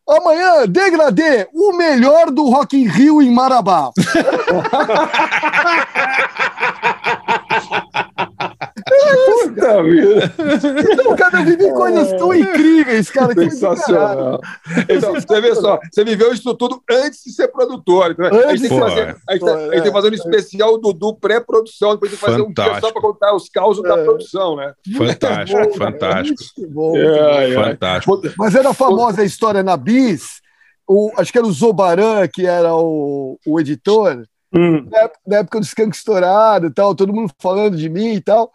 Amanhã, Degradê, o melhor do Rock in Rio em Marabá. Puta vida. Então, cara, eu vivi coisas tão incríveis, cara. Sensacional. Então, você vê só, você viveu isso tudo antes de ser produtor. Então, a gente tem que fazer, a gente, tá- a gente tem que fazer um especial Dudu pré-produção, depois tem que fazer fantástico. um dia só para contar os causos é. da produção, né? Fantástico, bom, fantástico. Bom, é, fantástico. Mas era famosa a história na Bis, o, acho que era o Zobaran, que era o, o editor, hum. na, época, na época do Skank Estourado e tal, todo mundo falando de mim e tal.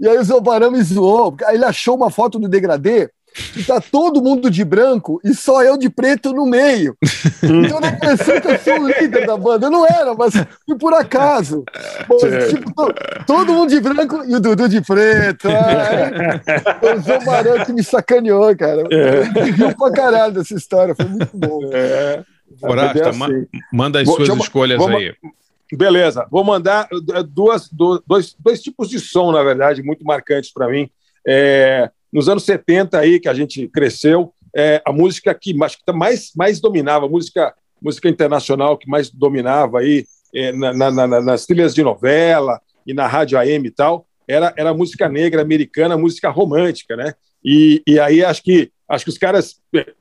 E aí o Zobarão me zoou, aí ele achou uma foto do degradê que tá todo mundo de branco e só eu de preto no meio. Então na impressão que eu sou o líder da banda. Eu não era, mas por acaso. Bom, tipo, to, todo mundo de branco e o Dudu de preto. Ah, o Zobarão que me sacaneou, cara. É. Riu pra caralho dessa história, foi muito bom. É. É assim. manda as Bom, suas escolhas vamos, aí. Beleza, vou mandar eh, duas, dois, dois tipos de som, na verdade, muito marcantes para mim. É, nos anos 70 aí, que a gente cresceu, é, a música que mais, mais, mais dominava, a música, música internacional que mais dominava aí é, na, na, na, nas trilhas de novela e na rádio AM e tal, era, era música negra americana, música romântica, né? E, e aí acho que acho que os caras,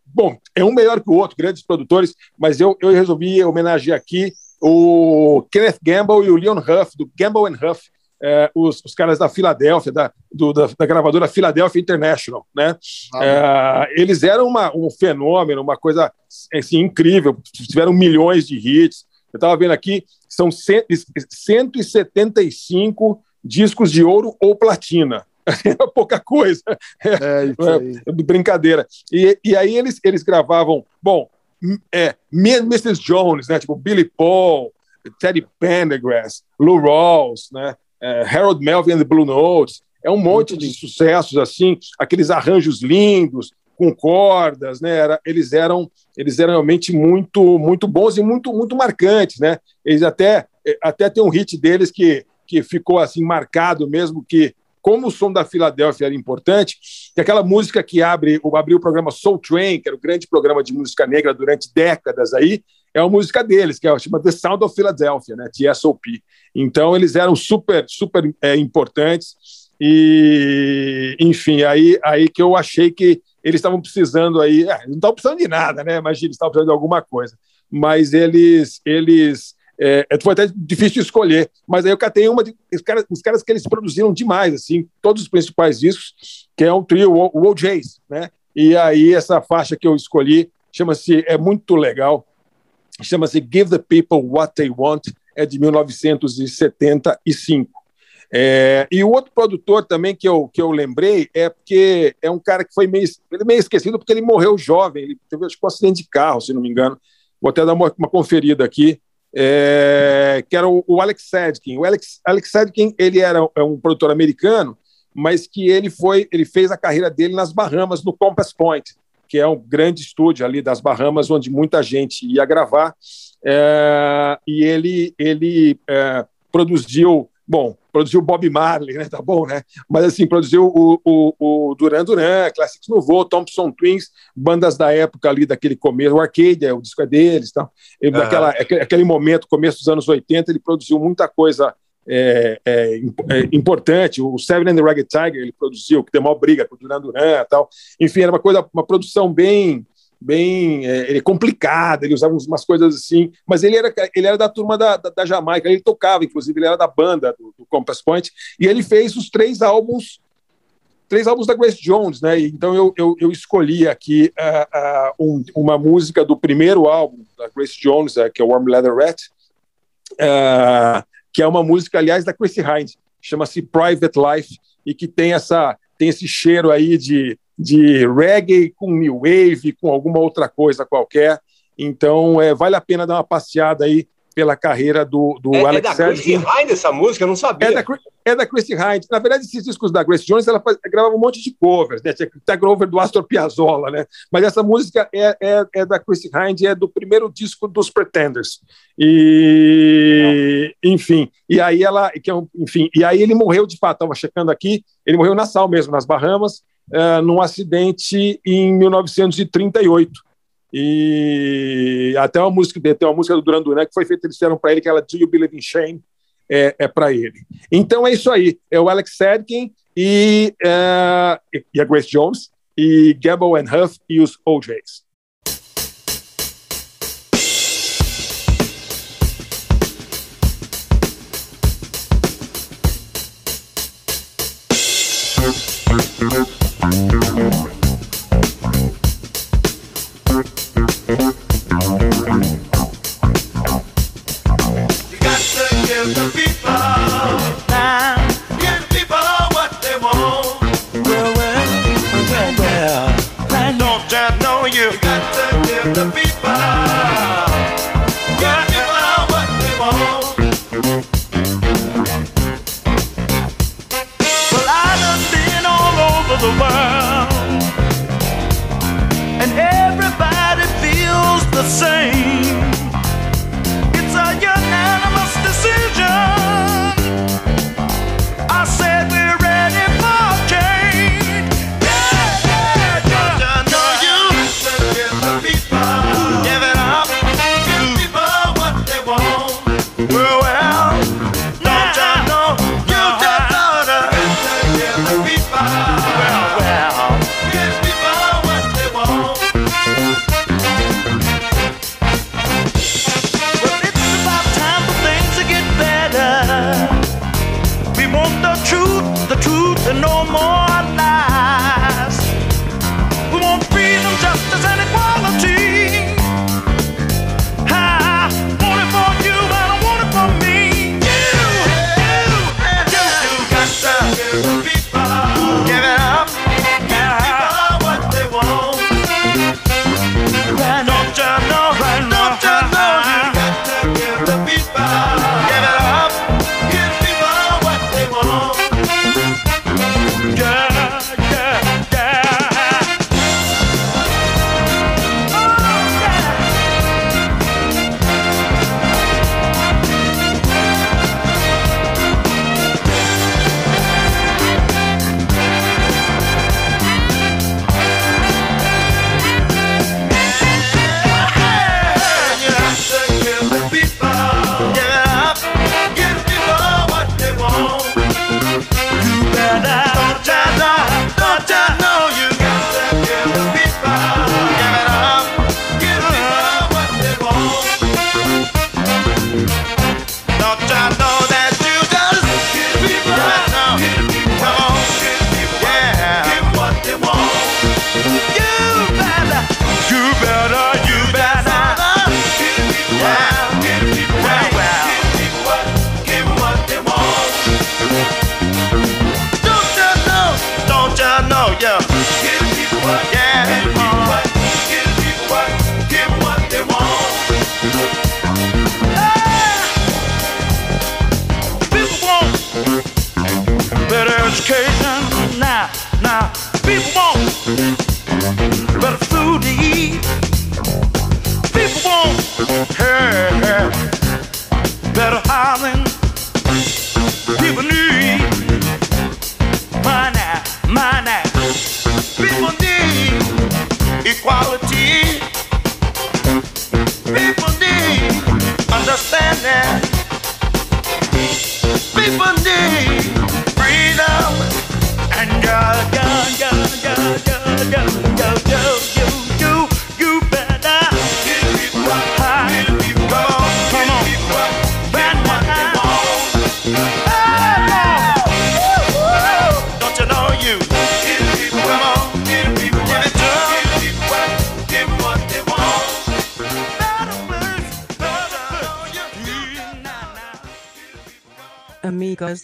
bom, é um melhor que o outro, grandes produtores, mas eu, eu resolvi homenagear aqui o Kenneth Gamble e o Leon Huff, do Gamble and Huff, é, os, os, caras da Filadélfia, da, do, da, da, gravadora Philadelphia International, né? Ah, é, eles eram uma, um fenômeno, uma coisa assim, incrível, tiveram milhões de hits. Eu estava vendo aqui, são 175 discos de ouro ou platina. É pouca coisa. É, é, é brincadeira. E, e aí eles, eles gravavam. Bom, é, Me and Mrs. Jones, né? Tipo Billy Paul, Teddy Pendergrass, Lou Rawls, né? É, Harold Melvin and the Blue Notes. É um monte de sucessos assim, aqueles arranjos lindos com cordas, né? Era, eles eram eles eram realmente muito muito bons e muito muito marcantes, né? Eles até até tem um hit deles que que ficou assim marcado mesmo que como o som da Filadélfia era importante, que aquela música que abre, abriu o programa Soul Train, que era o grande programa de música negra durante décadas aí, é uma música deles, que é chama The Sound of Philadelphia, né, TSOP. Então eles eram super, super é, importantes e, enfim, aí, aí que eu achei que eles estavam precisando aí, é, não estavam precisando de nada, né? Imagina, eles estavam precisando de alguma coisa, mas eles, eles é, foi até difícil de escolher, mas aí eu catei uma de, os, caras, os caras que eles produziram demais, assim, todos os principais discos, que é um trio, o, OJs, né? E aí essa faixa que eu escolhi chama-se, é muito legal, chama-se Give the People What They Want, é de 1975. É, e o outro produtor também que eu, que eu lembrei é porque é um cara que foi meio, ele meio esquecido porque ele morreu jovem, ele teve acho, um acidente de carro, se não me engano. Vou até dar uma, uma conferida aqui é, que era o, o, Alex Sadkin. O Alex, Alex Sadkin ele era é um produtor americano, mas que ele foi, ele fez a carreira dele nas Bahamas, no Compass Point. que é um grande estúdio ali das Bahamas, onde muita gente ia gravar. É, e ele, ele é, produziu, bom, produziu Bob Marley, né? Tá bom, né? Mas assim, produziu o, o, o Duran Duran, Classics Nouveau, Thompson Twins, bandas da época ali, daquele começo, o Arcadia, o disco é deles, tá? Ele, uhum. daquela, aquele momento, começo dos anos 80, ele produziu muita coisa é, é, é, importante. O Seven and the Ragged Tiger ele produziu, que deu uma briga com o Duran Duran e tal. Enfim, era uma coisa, uma produção bem bem é, complicada, ele usava umas coisas assim, mas ele era, ele era da turma da, da, da Jamaica, ele tocava, inclusive, ele era da banda do, do, Compass Point, e ele fez os três álbuns, três álbuns da Grace Jones, né? Então eu, eu, eu escolhi aqui uh, uh, um, uma música do primeiro álbum da Grace Jones, uh, que é Warm Leather Rat, que é uma música, aliás, da Chrissy Hind, chama-se Private Life, e que tem, essa, tem esse cheiro aí de, de reggae com new wave, com alguma outra coisa qualquer. Então, é, vale a pena dar uma passeada aí pela carreira do, do é, Alex É da Chrissy Hind essa música? Eu não sabia. É da, é da Chrissy. Na verdade, esses discos da Grace Jones, ela faz, gravava um monte de covers, né? Tinha até cover do Astor Piazzolla, né? Mas essa música é, é, é da Chrissy Hind, é do primeiro disco dos Pretenders. E, enfim, e aí ela, que é um, enfim, e aí ele morreu de fato, estava checando aqui, ele morreu na Sal mesmo, nas Bahamas, uh, num acidente em 1938. E até uma música tem uma música do Duran Duran que foi feita, eles fizeram para ele, que ela Do You Believe in Shame? É, é para ele. Então é isso aí. É o Alex Sedkin e, uh, e a Grace Jones, e Gabble and Huff e os OJs.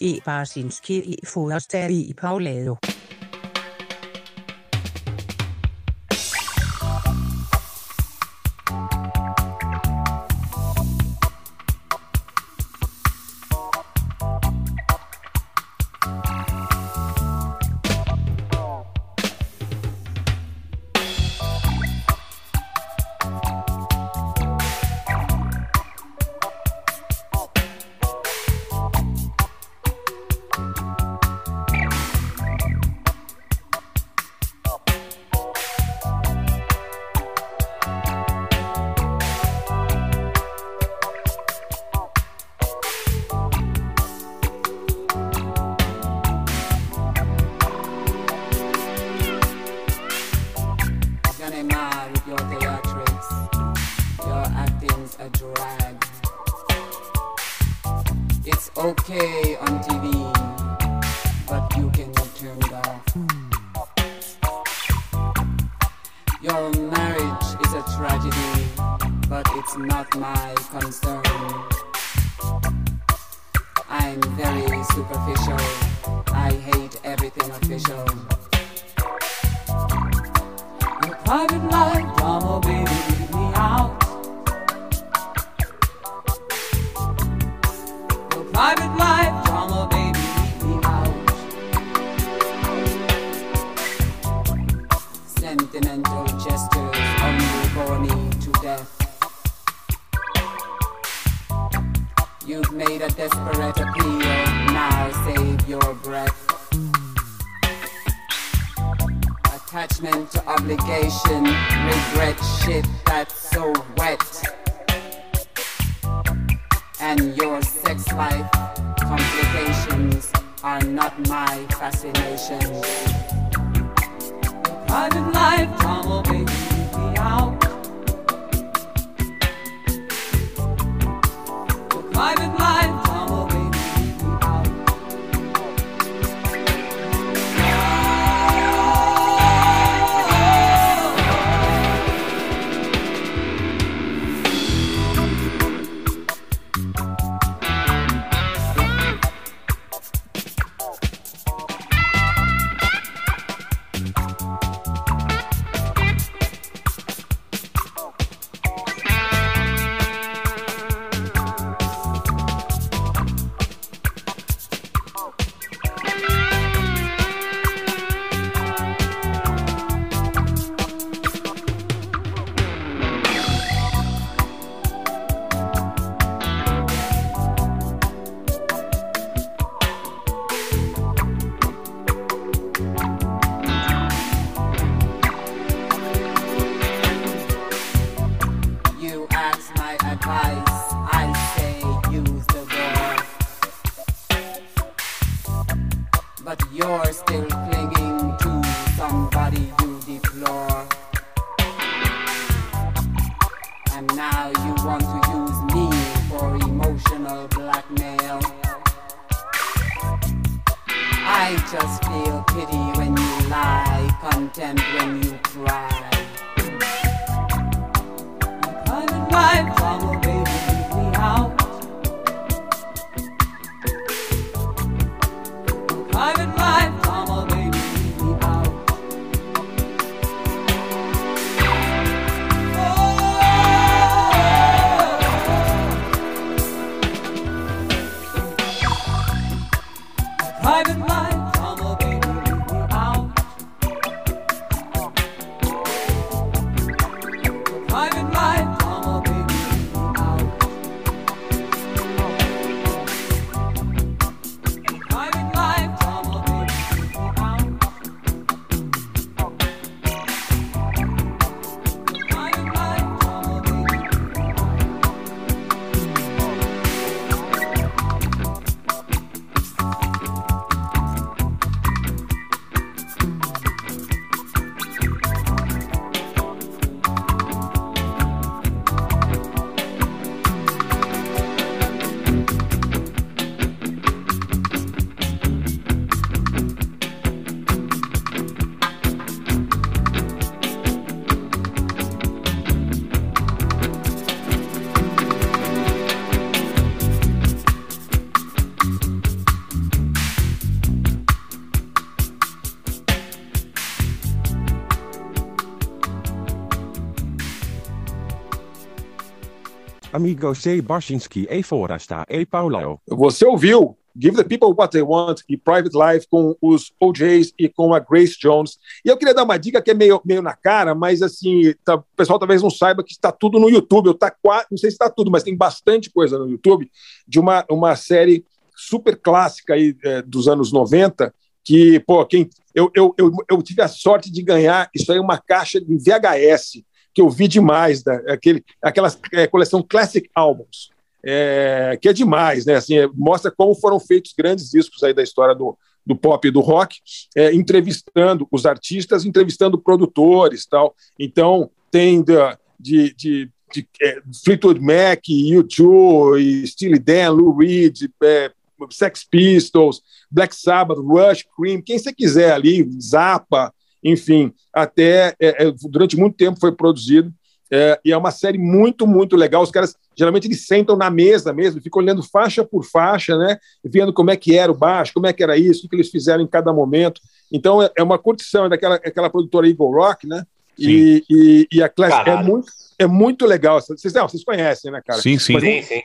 i Ros e Barsinski i Forstad i Paulado. Amigos e Barsinski e Forasta e Paulão. Você ouviu Give the People What They Want e Private Life com os OJs e com a Grace Jones. E eu queria dar uma dica que é meio, meio na cara, mas assim, tá, o pessoal talvez não saiba que está tudo no YouTube. Eu tá, não sei se está tudo, mas tem bastante coisa no YouTube de uma, uma série super clássica aí, é, dos anos 90, que, pô, quem, eu, eu, eu, eu tive a sorte de ganhar isso aí, uma caixa de VHS, que eu vi demais, da, aquele, aquela é, coleção Classic Albums é, que é demais, né? Assim, é, mostra como foram feitos grandes discos aí da história do, do pop e do rock, é, entrevistando os artistas, entrevistando produtores, tal. Então tem de, de, de, é, Fleetwood Mac, U2, Steely Dan, Lou Reed, é, Sex Pistols, Black Sabbath, Rush, Cream, quem você quiser ali, Zappa, enfim, até é, durante muito tempo foi produzido é, e é uma série muito, muito legal. Os caras geralmente eles sentam na mesa mesmo, ficam olhando faixa por faixa, né? Vendo como é que era o baixo, como é que era isso, o que eles fizeram em cada momento. Então é, é uma curtição, é daquela aquela produtora Eagle Rock, né? E, e, e, a classe é muito, é muito legal. Vocês, não, vocês conhecem, né, cara? Sim, sim. Mas, Sim, sim.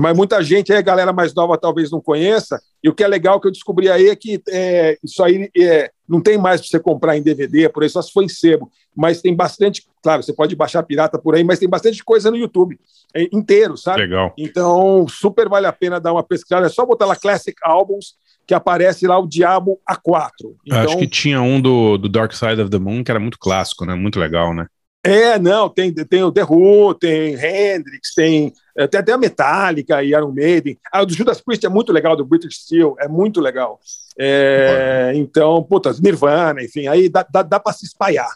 Mas muita gente, a galera mais nova talvez não conheça. E o que é legal que eu descobri aí é que é, isso aí é, não tem mais para você comprar em DVD, por isso só se for em sebo. Mas tem bastante, claro, você pode baixar pirata por aí, mas tem bastante coisa no YouTube é, inteiro, sabe? Legal. Então, super vale a pena dar uma pesquisada. É só botar lá Classic Albums, que aparece lá o Diabo A4. Então, Acho que tinha um do, do Dark Side of the Moon que era muito clássico, né? Muito legal, né? É, não, tem, tem o The Who, tem Hendrix, tem, é, tem até a Metallica e Iron Maiden. Ah, o do Judas Priest é muito legal, do British Steel, é muito legal. É, então, puta, Nirvana, enfim, aí dá, dá, dá para se espalhar.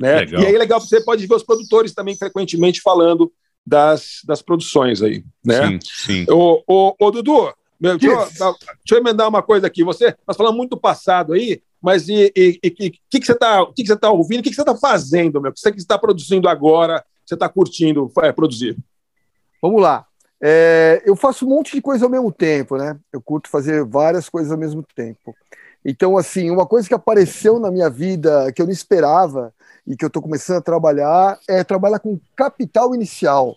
Né? Legal. E aí é legal, você pode ver os produtores também frequentemente falando das, das produções aí, né? Sim, sim. Ô, ô, ô Dudu, meu, deixa, eu, deixa eu emendar uma coisa aqui. Você, nós falamos muito do passado aí, mas e o que, que, você está que que você tá ouvindo? O que, que você está fazendo, meu? O que você está produzindo agora? Você está curtindo é, produzir? Vamos lá. É, eu faço um monte de coisa ao mesmo tempo, né? Eu curto fazer várias coisas ao mesmo tempo. Então, assim, uma coisa que apareceu na minha vida que eu não esperava e que eu estou começando a trabalhar é trabalhar com capital inicial.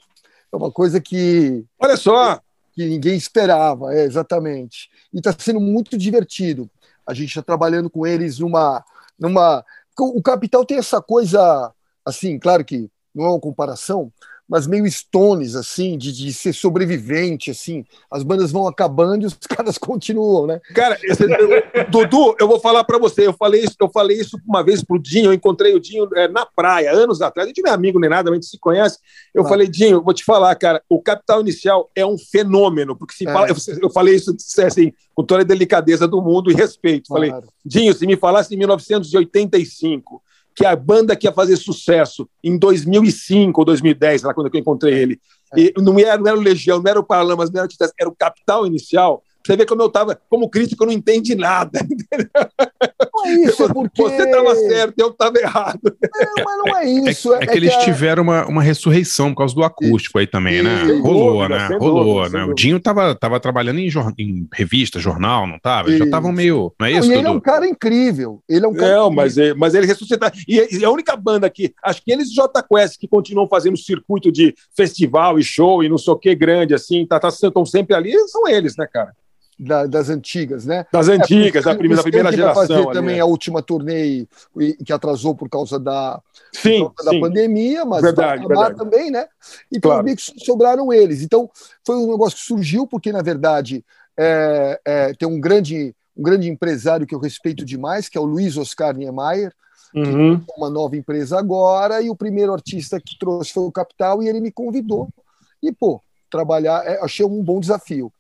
É uma coisa que. Olha só! Que ninguém esperava, é, exatamente. E está sendo muito divertido. A gente está trabalhando com eles numa. numa o capital tem essa coisa, assim, claro que não é uma comparação, mas meio stones, assim, de, de ser sobrevivente, assim. As bandas vão acabando e os caras continuam, né? Cara, esse, eu, Dudu, eu vou falar para você, eu falei isso, eu falei isso uma vez pro Dinho, eu encontrei o Dinho é, na praia, anos atrás, a gente não é amigo nem nada, a gente se conhece. Eu Ah. falei, Dinho, vou te falar, cara, o Capital Inicial é um fenômeno, porque se É. fala, eu, eu falei isso assim, com toda a delicadeza do mundo e respeito. Falei, Claro. Dinho, se me falasse em 1985 que a banda que ia fazer sucesso em 2005 ou 2010, lá quando eu encontrei ele, e não, era, não era o Legião, não era o Paralamas, não era o Titãs, era o Capital Inicial. Você vê como eu estava, como crítico, eu não entendi nada. Não é isso, é porque. Você estava certo, eu estava errado. É, mas não é É, isso. é que eles a- tiveram uma, uma ressurreição por causa do acústico aí também, né? Sem Rolou, dúvida, né? Rolou, dúvida, né? O. Dinho tava, tava trabalhando em, jor- em revista, jornal, não tava? Eles já Isso. estavam meio. Não é Não, isso, ele é um Dudu? cara incrível. Ele é um cara. Não, mas, é- mas ele ressuscitar. E, e a única banda que. Acho que eles J Quest que continuam fazendo circuito de festival e show e não sei o que grande, assim, tá, tá, estão sempre ali, são eles, né, cara? Da- das antigas, né? Das antigas, da porque primeira, da primeira geração. fazer ali, também a última turnê que atrasou por causa da, Sim, por causa da pandemia, mas Verdade, verdade. também, né? Então Claro. meio que sobraram eles. Então foi um negócio que surgiu porque na verdade é, é, tem um grande um grande empresário que eu respeito demais, que é o Luiz Oscar Niemeyer, Uhum. uma nova empresa agora, e o primeiro artista que trouxe foi o Capital, e ele me convidou. E, pô, trabalhar, é, achei um bom desafio.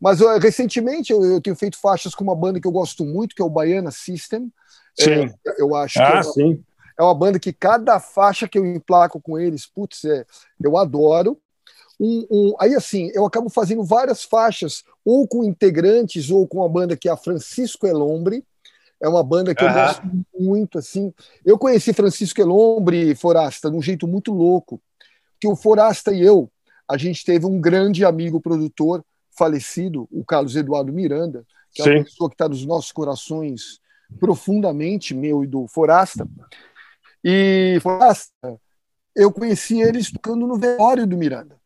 Mas ó, recentemente eu, eu tenho feito faixas com uma banda que eu gosto muito, que é o Baiana System. Sim. É, eu acho que é Ah, uma, é uma banda que cada faixa que eu emplaco com eles, putz, é, eu adoro. Um, um- aí, assim, eu acabo fazendo várias faixas, ou com integrantes, ou com a banda que é a Francisco Elombre. É uma banda que eu gosto muito, assim. Eu conheci Francisco Elombre, Forasta, de um jeito muito louco. Que o Forasta e eu, a gente teve um grande amigo produtor falecido, o Carlos Eduardo Miranda, que é uma Sim. pessoa que está nos nossos corações profundamente, meu e do Forasta. E Forasta, eu conheci eles tocando no velório do Miranda.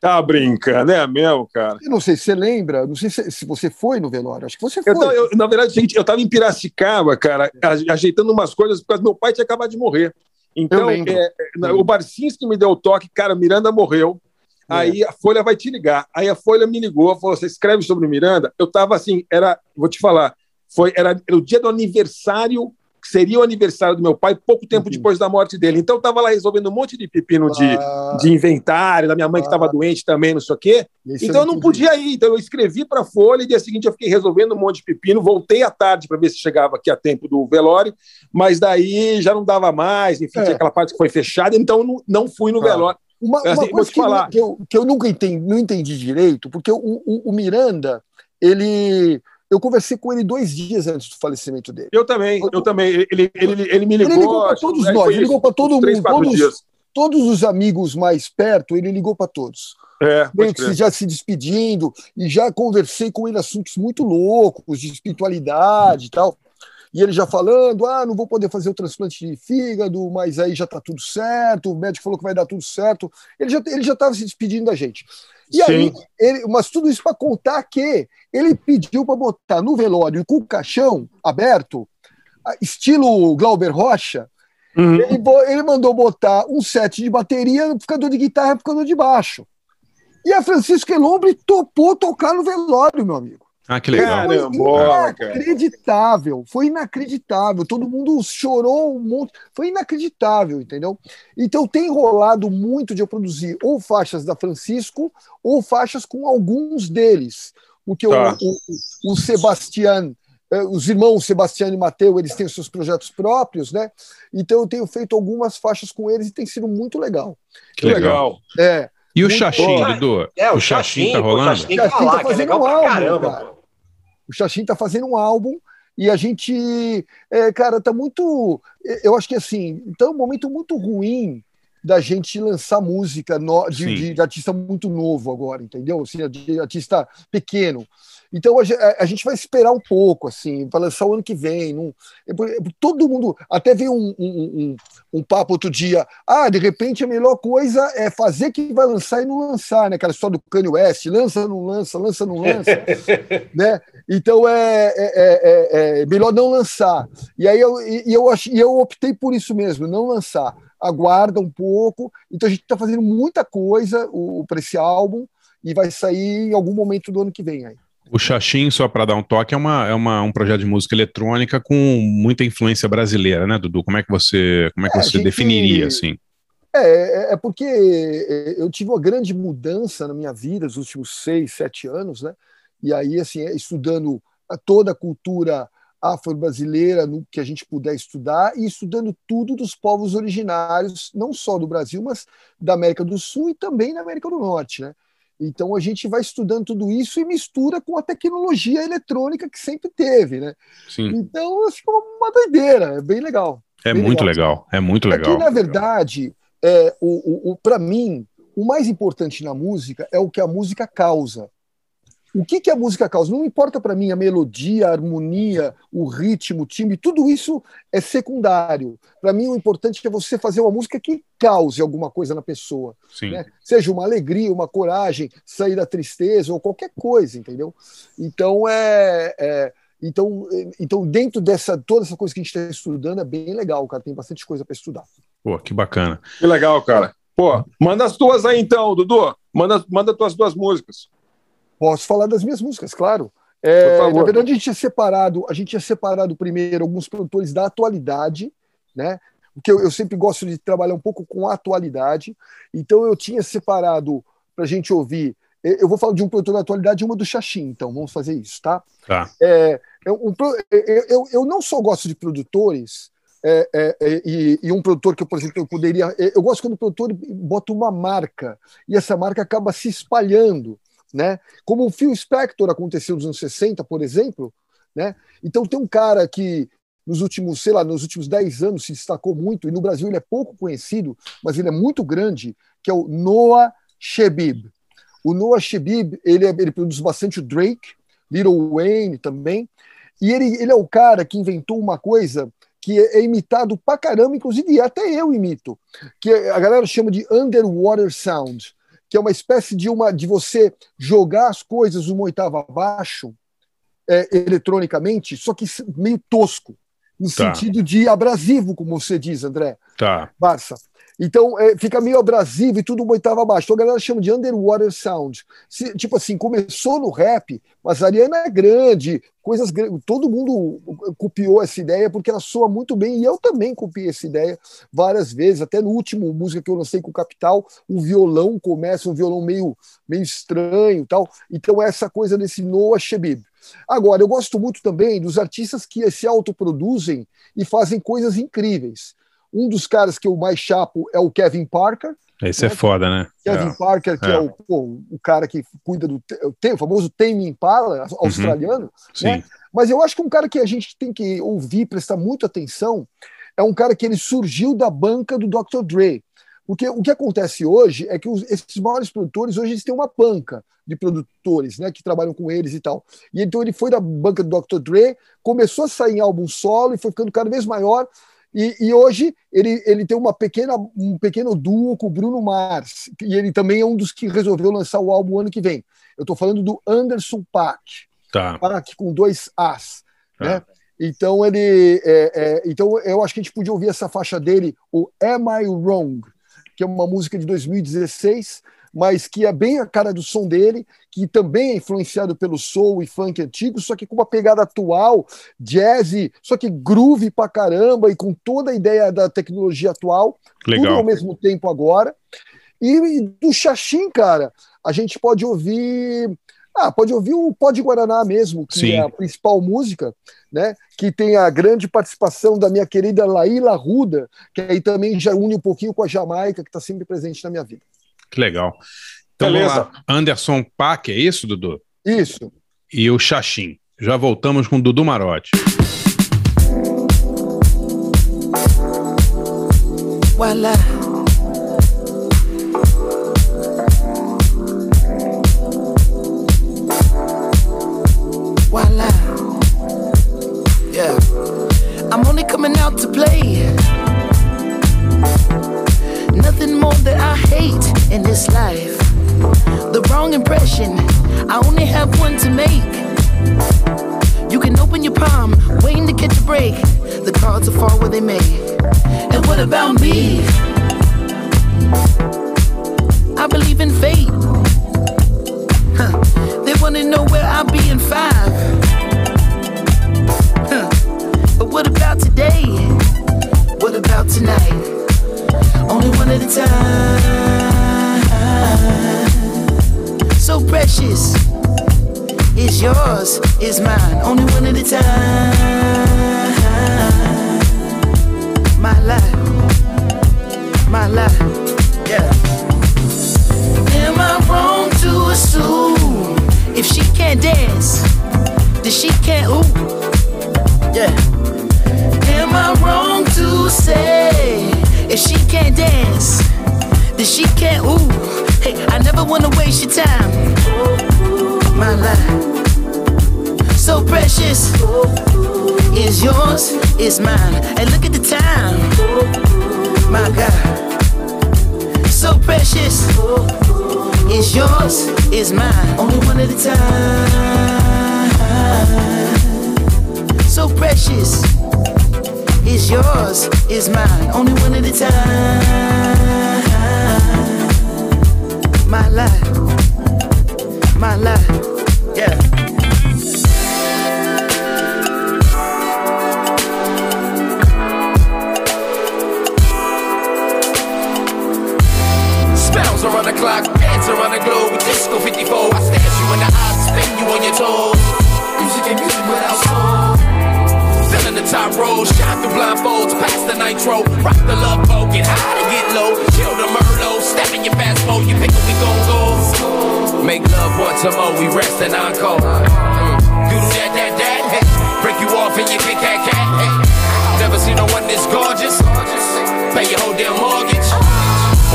Tá brincando, é mesmo, cara. Eu não sei se você lembra, não sei se, se você foi no velório, acho que você foi. Eu, eu- na verdade, gente, eu tava em Piracicaba, cara, ajeitando umas coisas, porque meu pai tinha acabado de morrer. Então, é, é, o Barcinski me deu o toque, cara, Miranda morreu. Aí a Folha vai te ligar. Aí a Folha me ligou, falou: você escreve sobre Miranda? Eu tava assim, era, vou te falar, foi, era, era o dia do aniversário, que seria o aniversário do meu pai, pouco tempo depois da morte dele. Então eu tava lá resolvendo um monte de pepino de, Ah. de inventário, da minha mãe que estava doente também, não sei o quê. Então eu não podia ir. Então eu escrevi para a Folha e dia seguinte eu fiquei resolvendo um monte de pepino. Voltei à tarde para ver se chegava aqui a tempo do velório, mas daí já não dava mais. Enfim, É. tinha aquela parte que foi fechada, então não, não fui no Tá. velório. Uma, Assim, uma vou coisa que, falar. que eu, que eu nunca entendi, não entendi direito, porque o, o- o Miranda, ele. Eu conversei com ele dois dias antes do falecimento dele. Eu também, eu também. Ele, ele, ele, me ligou. Ele ligou para todos foi nós, ele ligou para todo três, mundo, todos, dias. todos os amigos mais perto, ele ligou para todos. É, Meio que já se despedindo, e já conversei com ele assuntos muito loucos, de espiritualidade e tal. E ele já falando: ah, não vou poder fazer o transplante de fígado, mas aí já está tudo certo, o médico falou que vai dar tudo certo. Ele já ele já estava se despedindo da gente. E aí, Sim. ele, mas tudo isso para contar que ele pediu para botar no velório com o caixão aberto, estilo Glauber Rocha, Uhum. ele, ele mandou botar um set de bateria, amplificador de guitarra amplificador de baixo. E a Francisco Elombre topou tocar no velório, meu amigo. Ah, que legal. Cara. Inacreditável, foi inacreditável. Todo mundo chorou um monte, foi inacreditável, entendeu? Então tem rolado muito de eu produzir ou faixas da Francisco ou faixas com alguns deles. Porque Tá. o, o, o Sebastián, eh, os irmãos Sebastião e Mateu, eles têm os seus projetos próprios, né? Então eu tenho feito algumas faixas com eles e tem sido muito legal. Que legal. É. E o Xaxim. Dudu? É, o o Xaxim tá rolando? O Xaxim tá lá, tá é fazendo legal um álbum, caramba, cara. O Xaxim tá fazendo um álbum e a gente, é, cara, tá muito. Eu acho que assim, tá um momento muito ruim da gente lançar música no- de, de- de artista muito novo agora, entendeu? Assim, de artista pequeno. Então a, a- gente vai esperar um pouco, assim, para lançar o ano que vem. Não, é é todo mundo. Até veio um, um, um- um papo outro dia. Ah, de repente a melhor coisa é fazer que vai lançar e não lançar, né? Aquela história do Kanye West, lança, não lança, lança, não lança né? Então é, é, é- é- é melhor não lançar. E aí eu, e e eu, ach, e eu optei por isso mesmo, não lançar. Aguarda um pouco. Então a gente está fazendo muita coisa para esse álbum e vai sair em algum momento do ano que vem aí. O Xaxim, só para dar um toque, é, uma, é uma, um projeto de música eletrônica com muita influência brasileira, né, Dudu? Como é que você, como é que É, você gente- definiria, assim? É, é- é porque é, eu tive uma grande mudança na minha vida nos últimos seis, sete anos, né? E aí, assim, é, estudando toda a cultura afro-brasileira no que a gente puder estudar e estudando tudo dos povos originários, não só do Brasil, mas da América do Sul e também da América do Norte, né? Então a gente vai estudando tudo isso e mistura com a tecnologia eletrônica que sempre teve, né? Sim. Então é uma doideira, é bem legal. É bem muito legal, é muito legal. que, na verdade, é, o, o, o, para mim, o mais importante na música é o que a música causa. O que, que a música causa? Não importa para mim a melodia, a harmonia, o ritmo, o timbre, tudo isso é secundário. Para mim, o importante é você fazer uma música que cause alguma coisa na pessoa. Sim. né? Seja uma alegria, uma coragem, sair da tristeza ou qualquer coisa, entendeu? Então, é, é- então, é- então dentro dessa toda essa coisa que a gente está estudando, é bem legal, cara. Tem bastante coisa para estudar. Pô, que bacana. Que legal, cara. Pô, manda as tuas aí então, Dudu. Manda, manda tuas duas músicas. Posso falar das minhas músicas, claro. É, na verdade, a gente tinha separado, a gente tinha separado primeiro alguns produtores da atualidade, né? Porque eu, eu sempre gosto de trabalhar um pouco com a atualidade. Então eu tinha separado para a gente ouvir. Eu eu vou falar de um produtor da atualidade e uma do Xaxim, então vamos fazer isso, tá? Tá. É, é um pro- eu, eu, eu não só gosto de produtores, é, é, é, e, e um produtor que, eu, por exemplo, eu poderia. é, Eu gosto quando o produtor bota uma marca e essa marca acaba se espalhando, né? Como o Phil Spector aconteceu nos anos 60, por exemplo, né? Então tem um cara que nos últimos, sei lá, nos últimos 10 anos se destacou muito, e no Brasil ele é pouco conhecido, mas ele é muito grande, que é o Noah Shebib. O Noah Shebib, ele, é- ele produz bastante o Drake, Little Wayne também, e ele, ele é o cara que inventou uma coisa que é, é imitado pra caramba, inclusive até eu imito, que a galera chama de underwater sound, que é uma espécie de uma de você jogar as coisas uma oitava abaixo é, eletronicamente, só que meio tosco, no Tá. sentido de abrasivo, como você diz, André. Tá. Barça. Então, é, fica meio abrasivo e tudo uma oitava abaixo. Então, a galera chama de underwater sound. Se- tipo assim, começou no rap, mas a Ariana é grande, coisas grandes. Todo mundo copiou essa ideia porque ela soa muito bem. E eu também copiei essa ideia várias vezes. Até no último música que eu lancei com o Capital, o violão começa, um violão meio, meio estranho tal. Então, é essa coisa desse Noah Shebib. Agora, eu gosto muito também dos artistas que se autoproduzem e fazem coisas incríveis. Um dos caras que eu mais chapo é o Kevin Parker. Esse é foda, né? Kevin É. Parker, que é, É. o, pô, o cara que cuida do tem, o famoso Tame Impala australiano. Sim. né? Mas eu acho que um cara que a gente tem que ouvir, prestar muita atenção, é um cara que ele surgiu da banca do Dr. Dre. Porque o que acontece hoje é que os- esses maiores produtores, hoje eles têm uma banca de produtores, né, que trabalham com eles e tal. E então ele foi da banca do Dr. Dre, começou a sair em álbum solo e foi ficando cada vez maior. E, e hoje ele, ele tem uma pequena, um pequeno duo com o Bruno Mars. E ele também é um dos que resolveu lançar o álbum ano que vem. Eu estou falando do Anderson Paak. Tá. Paak com dois As. Né? Então ele. é, é, então eu acho que a gente podia ouvir essa faixa dele, o Am I Wrong? que é uma música de 2016, mas que é bem a cara do som dele, que também é influenciado pelo soul e funk antigo, só que com uma pegada atual, jazz, só que groove pra caramba e com toda a ideia da tecnologia atual, Legal. tudo ao mesmo tempo agora. E, e do Xaxim, cara, a gente pode ouvir. Ah, pode ouvir o Pó de Guaraná mesmo, que Sim. é a principal música, né? Que tem a grande participação da minha querida Laíla Ruda, que aí também já une um pouquinho com a Jamaica, que está sempre presente na minha vida. Que legal. Então Beleza. vamos lá. Anderson Paak, é isso, Dudu? Isso. E o Xaxim. Já voltamos com o Dudu Marotti. Voila. Voila. Yeah. I'm only coming out to play. Nothing more that I hate in this life. The wrong impression. I only have one to make. You can open your palm, waiting to catch a break. The cards are far where they may. And what about me? I believe in fate. Huh. They wanna know where I'll be in five. Huh. But what about today? What about tonight? Only one at a time. So precious. Is yours, is mine. Only one at a time. My life, my life, yeah. Am I wrong to assume if she can't dance, then she can't ooh? Yeah. Am I wrong to say if she can't dance, then she can't ooh? Hey, I never wanna waste your time. My life, so precious. Is yours, is mine. And look at the time. My God, so precious. Is yours, is mine. Only one at a time. So precious. Is yours, is mine. Only one at a time. My life, my life, yeah. Spells around the clock, dance around the globe Disco 54. I stare you in the eyes, spin you on your toes. Music and music without soul. The top row, shine through blindfolds, past the nitro. Rock the love boat, get high to get low. Chill the Merlot, step in your fast boat, you pick up, we gon' go. Make love once more, we rest and encore. Mm. Do that, that, that, hey. Break you off and you kick cat, cat, hey. Never seen no one this gorgeous. Pay your whole damn mortgage.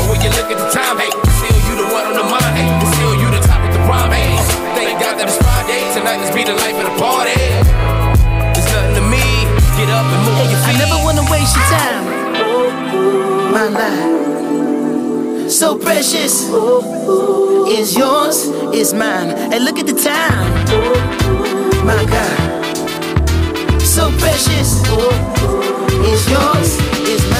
But when you look at the time, hey, still you the one on the mind, hey, still you the top of the prime, hey. Thank God that it's Friday, tonight let's be the life of the party. Get up and move your I never wanna waste your time. My life, so so precious. Is yours, is mine. And look at the time. My God. So precious. Is yours, is mine.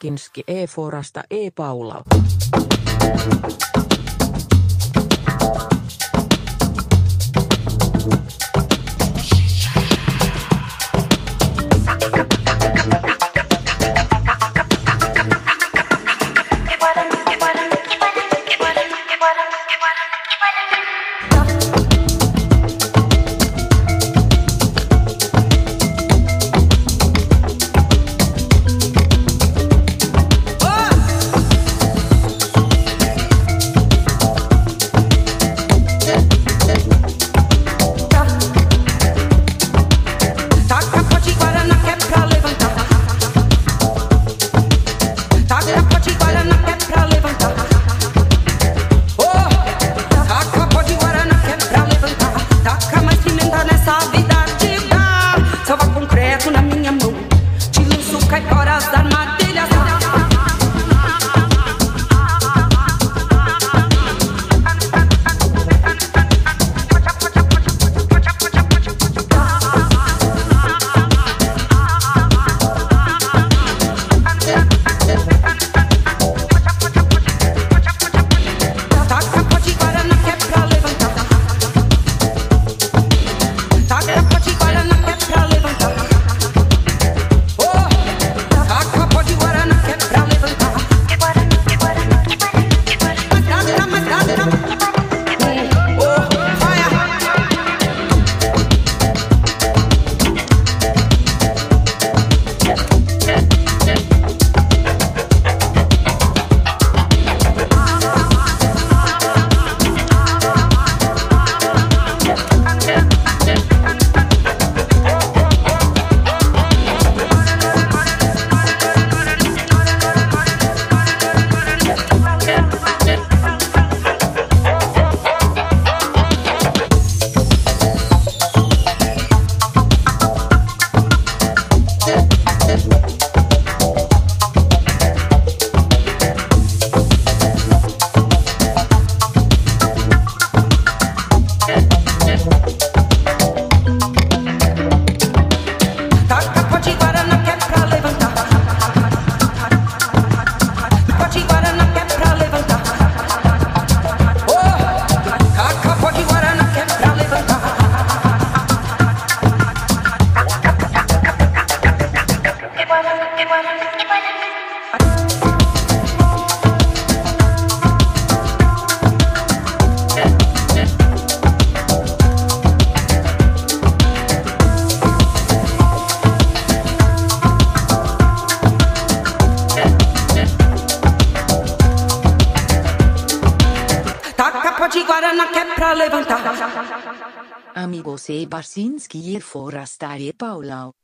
E. Barkinski E.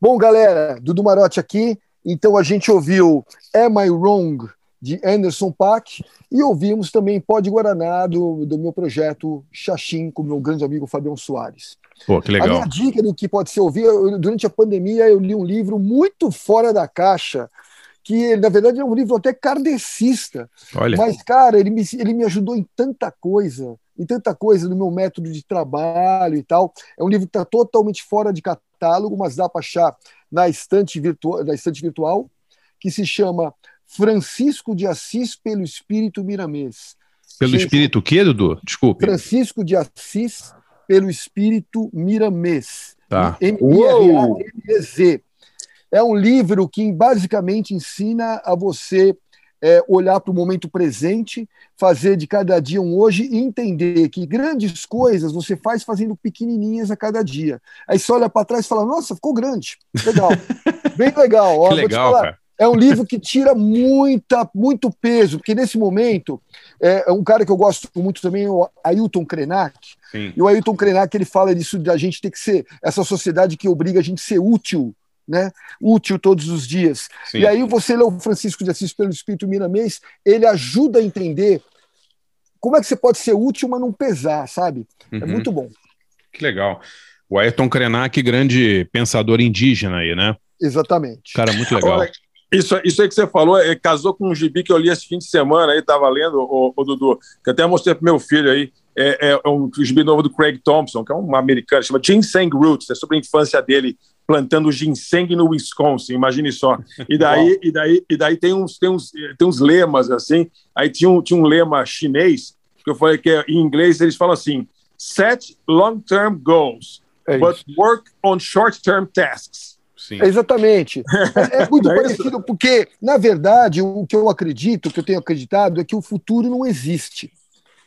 Bom, galera, Dudu Marotti aqui. Então a gente ouviu Am I Wrong, de Anderson Paak, e ouvimos também Pode Guaraná, do, do meu projeto Xaxim, com meu grande amigo Fabião Soares. Pô, que A legal. minha dica do que pode ser ouvir, eu- durante a pandemia eu li um livro muito fora da caixa, que na verdade é um livro até kardecista. Olha. Mas, cara, ele me, ele me ajudou em tanta coisa. Em tanta coisa no meu método de trabalho e tal. É um livro que está totalmente fora de catálogo, mas dá para achar na estante, virtual, na estante virtual, que se chama Francisco de Assis pelo Espírito Miramês. Pelo Gente, espírito o quê, Dudu? Desculpe. Francisco de Assis pelo Espírito Miramês. Tá. M-I-R-A-M-E-Z. É um livro que basicamente ensina a você é, olhar para o momento presente, fazer de cada dia um hoje e entender que grandes coisas você faz fazendo pequenininhas a cada dia. Aí você olha para trás e fala: Nossa, ficou grande. Legal. Bem legal. Ó, Que legal, cara. É um livro que tira muita, muito peso, porque nesse momento, é, um cara que eu gosto muito também é o Ailton Krenak. Sim. E o Ailton Krenak ele fala disso da gente ter que ser essa sociedade que obriga a gente a ser útil, né? Útil todos os dias. Sim. E aí você lê o Francisco de Assis pelo Espírito Miramês, ele ajuda a entender como é que você pode ser útil, mas não pesar, sabe? É Uhum. muito bom. Que legal. O Ayrton Krenak, grande pensador indígena aí, né? Exatamente. Cara, muito legal. Olha, Isso, isso aí que você falou, é, casou com um gibi que eu li esse fim de semana aí, tava lendo, o, o Dudu, que até mostrei pro meu filho aí, é, é um gibi novo do Craig Thompson, que é um americano, chama Ginseng Roots, é sobre a infância dele plantando ginseng no Wisconsin, imagine só. E daí, e daí, e daí tem, uns, tem, uns, tem uns lemas, assim, aí tinha um, tinha um lema chinês, que eu falei que é- em inglês eles falam assim, set long-term goals, É but work on short-term tasks. Sim. Exatamente. É, é muito é parecido, porque, na verdade, o que eu acredito, o que eu tenho acreditado, é que o futuro não existe.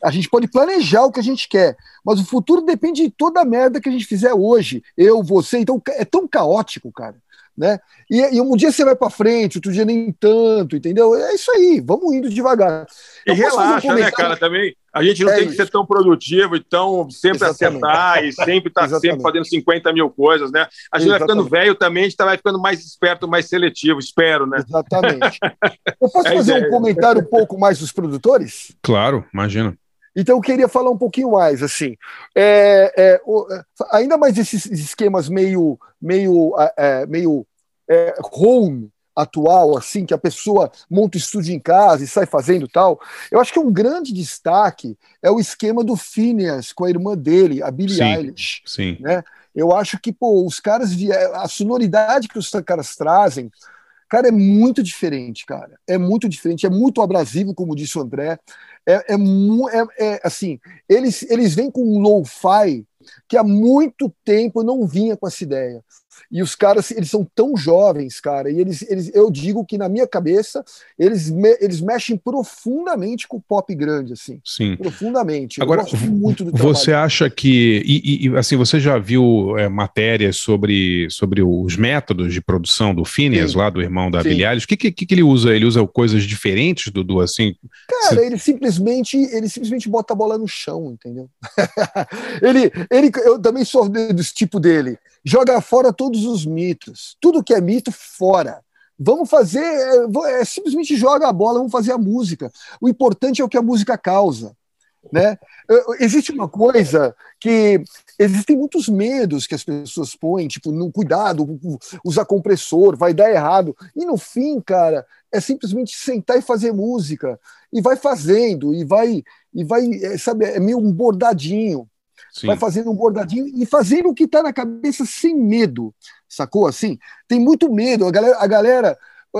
A gente pode planejar o que a gente quer, mas o futuro depende de toda a merda que a gente fizer hoje. Eu, você, então é tão caótico, cara. Né? E, e um dia você vai para frente, outro dia nem tanto, entendeu? É isso aí, vamos indo devagar. E Eu fazer um relaxa, né, cara? Também a gente não É tem que isso. ser tão produtivo e tão sempre Exatamente. acertar e sempre estar sempre Exatamente. fazendo 50 mil coisas, né? A gente vai ficando Exatamente. velho também, a gente vai ficando mais esperto, mais seletivo, espero, né? Exatamente. Eu posso É fazer ideia. um comentário um pouco mais dos produtores? Claro, imagina. Então eu queria falar um pouquinho mais, assim, É, é, o- é, ainda mais esses esquemas meio, meio, é, é, meio é, home atual, assim, que a pessoa monta o estúdio em casa e sai fazendo tal. Eu acho que um grande destaque é o esquema do Phineas com a irmã dele, a Billie Sim. Eilish Sim. né? Eu acho que pô, os caras vie- a sonoridade que os caras trazem, cara, é muito diferente, cara. É muito diferente, é muito abrasivo, como disse o André. É, é, é- é, assim, eles eles vêm com um lo-fi que há muito tempo não vinha com essa ideia. E os caras, eles são tão jovens, cara, e eles, eles eu digo que na minha cabeça, eles, me- eles mexem profundamente com o pop grande, assim. Sim. Profundamente. Agora, eu gosto muito do trabalho. Você acha que. E, e- assim, você já viu é, matérias sobre, sobre os métodos de produção do Phineas, Sim. lá do irmão da Eilish? O que, que, que ele usa? Ele usa coisas diferentes, Dudu, assim? Cara, ele simplesmente, ele simplesmente bota a bola no chão, entendeu? ele, ele, eu também sou de- desse tipo dele. Joga fora todos os mitos. Tudo que é mito, fora. Vamos fazer, é, é, simplesmente joga a bola, vamos fazer a música. O importante é o que a música causa. Né? Eu- Existe uma coisa que existem muitos medos que as pessoas põem, tipo, no cuidado, usar compressor, vai dar errado. E no fim, cara, é simplesmente sentar e fazer música. E vai fazendo, e vai, e vai, é, sabe, é meio um bordadinho. Sim. Vai fazendo um bordadinho e fazendo o que está na cabeça sem medo, sacou? Assim, tem muito medo. A galera, a galera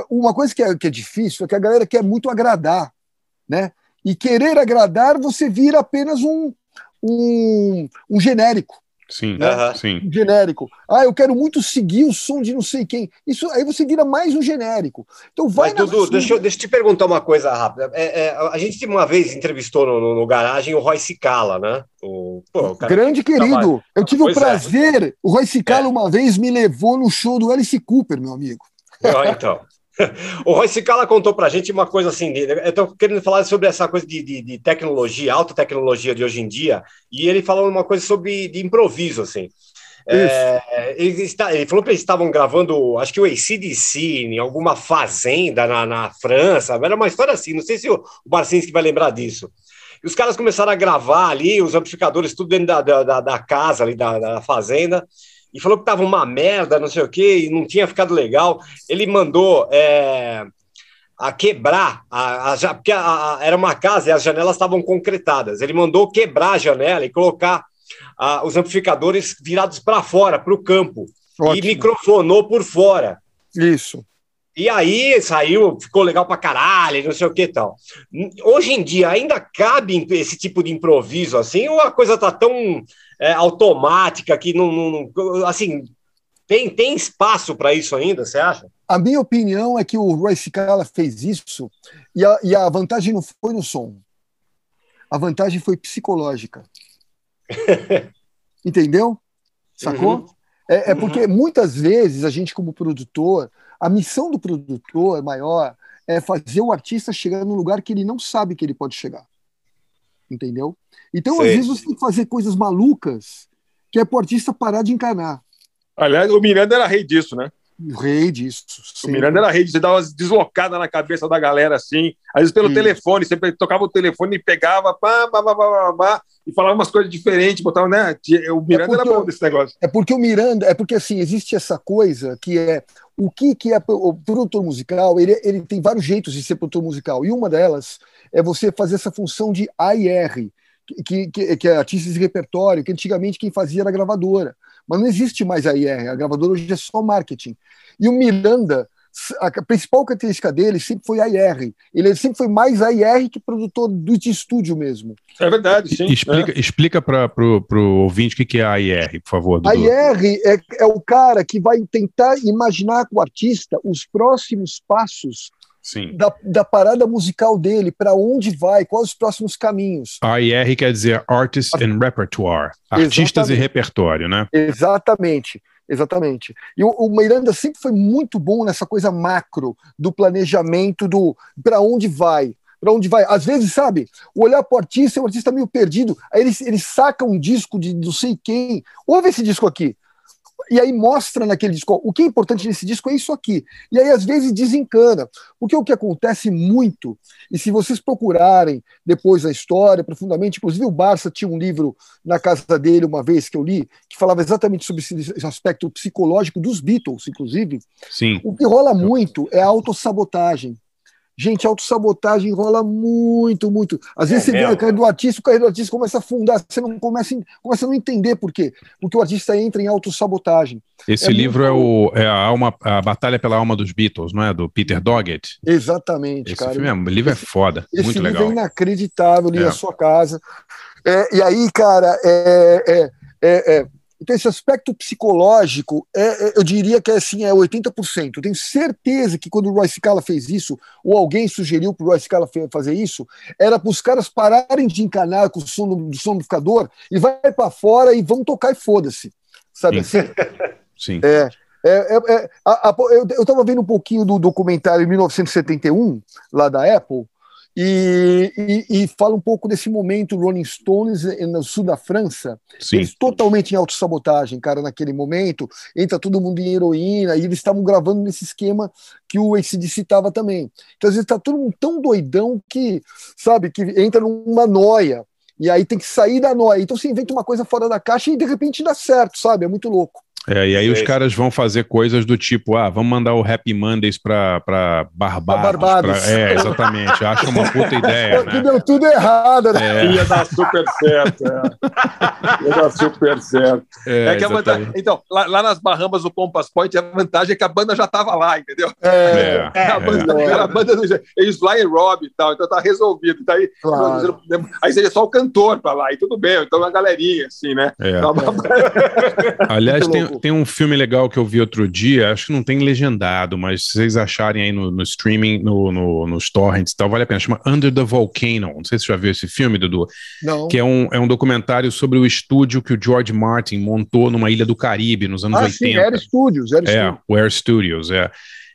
uma coisa que é, que é difícil é que a galera quer muito agradar, né? E querer agradar, você vira apenas um, um, um genérico. Sim, Né? sim. Um genérico. Ah, eu quero muito seguir o som de não sei quem. Isso aí você vira mais um genérico. Então vai Mas, na Dudu, deixa eu, deixa eu te perguntar uma coisa rápida. É, é, a gente uma vez entrevistou no, no, no garagem o Roy Cicala, né? O, pô, o cara Grande que querido. trabalha- Eu tive Pois o é. prazer. O Roy Cicala uma vez me levou no show do Alice Cooper, meu amigo. Ó, então. O Roy Cicala contou pra gente uma coisa assim, eu tô querendo falar sobre essa coisa de, de, de tecnologia, alta tecnologia de hoje em dia, e ele falou uma coisa sobre de improviso, assim. É, ele, está, ele falou que eles estavam gravando, acho que o ACDC, em alguma fazenda na, na França, era uma história assim, não sei se o, o Barcinski vai lembrar disso. E os caras começaram a gravar ali, os amplificadores tudo dentro da, da, da- da casa ali, da, da fazenda, e falou que tava uma merda, não sei o quê, e não tinha ficado legal. Ele mandou é, a quebrar, a, a, porque a- a- era uma casa e as janelas estavam concretadas. Ele mandou quebrar a janela e colocar ah, os amplificadores virados para fora, para o campo, e microfonou por fora. Isso. E aí saiu, ficou legal pra caralho, não sei o que e tal. Hoje em dia ainda cabe esse tipo de improviso assim, ou a coisa tá tão é, automática que não, não- não- assim tem, tem espaço para isso ainda, você acha? A minha opinião é que o Roy Cicala fez isso e a, e a vantagem não foi no som. A vantagem foi psicológica. Entendeu? Sacou? Uhum. É, é porque muitas vezes a gente, como produtor, a missão do produtor maior é fazer o artista chegar num lugar que ele não sabe que ele pode chegar. Entendeu? Então, às vezes, você tem que fazer coisas malucas que é pro artista parar de encarnar. Aliás, o Miranda era rei disso, né? Rei disso. O Miranda era rei você dava umas deslocadas na cabeça da galera assim, às vezes pelo Isso. telefone, você tocava o telefone e pegava, pá, pá, pá, pá, pá, e falava umas coisas diferentes, botava, né? O Miranda era porque bom desse negócio. É porque o Miranda, é porque assim, existe essa coisa que é o que, que é o produtor musical, ele, ele tem vários jeitos de ser produtor musical, e uma delas é você fazer essa função de AIR, que, que, que é artistas de repertório, que antigamente quem fazia era gravadora. Mas não existe mais AIR, a gravadora hoje é só marketing. E o Miranda, a principal característica dele sempre foi AIR. Ele sempre foi mais AIR que produtor do de estúdio mesmo. É verdade, sim. Explica, explica para o ouvinte o que, que é a IR, por favor, Dudu. A IR é, é o cara que vai tentar imaginar com o artista os próximos passos Sim. da, da parada musical dele, para onde vai, quais os próximos caminhos. AIR quer dizer Artist and Repertoire, artistas Exatamente. e repertório, né? Exatamente, exatamente. E o, o Miranda sempre foi muito bom nessa coisa macro do planejamento do para onde vai. Para onde vai? Às vezes, sabe, o olhar para o artista, o artista meio perdido, aí ele, ele saca um disco de não sei quem, ouve esse disco aqui, e aí mostra naquele disco, o que é importante nesse disco é isso aqui. E aí, às vezes, desencana. Porque o que acontece muito, e se vocês procurarem depois a história profundamente, inclusive o Barça tinha um livro na casa dele uma vez que eu li, que falava exatamente sobre esse aspecto psicológico dos Beatles, inclusive. Sim. O que rola muito é a autossabotagem. Gente, a autossabotagem rola muito, muito. Às vezes É você vê mesmo? a carreira do artista, o carreira do artista começa a afundar, você não começa, a- começa a não entender por quê. Porque o artista entra em autossabotagem. Esse É livro é, muito- o, é a, alma, a Batalha pela Alma dos Beatles, não é? Do Peter Doggett. Exatamente, Esse cara. filme é, o livro é foda, Esse muito livro legal. é inacreditável, li É. na sua casa. É, e aí, cara, é, é, é, é, então esse aspecto psicológico, é, é, eu diria que é, assim, é 80%. Eu tenho certeza que quando o Roy Scala fez isso, ou alguém sugeriu para o Roy Scala fazer isso, era para os caras pararem de encanar com o som do, som do e vai para fora e vão tocar e foda-se. Sabe Sim. assim? Sim. É, é, é, é, a- a- eu, eu tava vendo um pouquinho do documentário 1971, lá da Apple, e, e, e fala um pouco desse momento Rolling Stones eh, no sul da França. Sim. Eles totalmente em autossabotagem, cara, naquele momento. Entra todo mundo em heroína, e eles estavam gravando nesse esquema que o ACDC estava também. Então, às vezes, tá todo mundo tão doidão que, sabe, que entra numa noia. E aí tem que sair da noia. Então você inventa uma coisa fora da caixa e de repente dá certo, sabe? É muito louco. É, e aí Sei. os caras vão fazer coisas do tipo, ah, vamos mandar o Happy Mondays pra, pra Barbados. Pra Barbados. pra- É, exatamente. Acho uma puta ideia, Que né? deu tudo errado, né? É, Ia dar super certo. É. Ia dar super certo. é, É, que a vantagem, então, lá, lá nas Bahamas, o Compass Point, a vantagem é que a banda já estava lá, entendeu? É, É, a banda, é. era a banda do Sly e Rob e tal, então tá resolvido. Daí, Claro. aí seria só o cantor pra lá, e tudo bem, então uma galerinha, assim, né? É. Então, Aliás, tem. Tem um filme legal que eu vi outro dia, acho que não tem legendado, mas se vocês acharem aí no, no streaming, no, no- nos torrents e tal, vale a pena. Chama Under the Volcano. Não sei se você já viu esse filme, Dudu. Não. Que é um, é um documentário sobre o estúdio que o George Martin montou numa ilha do Caribe nos anos Ah, 80. sim, era Studios, era É, Studios. o Air Studios, é.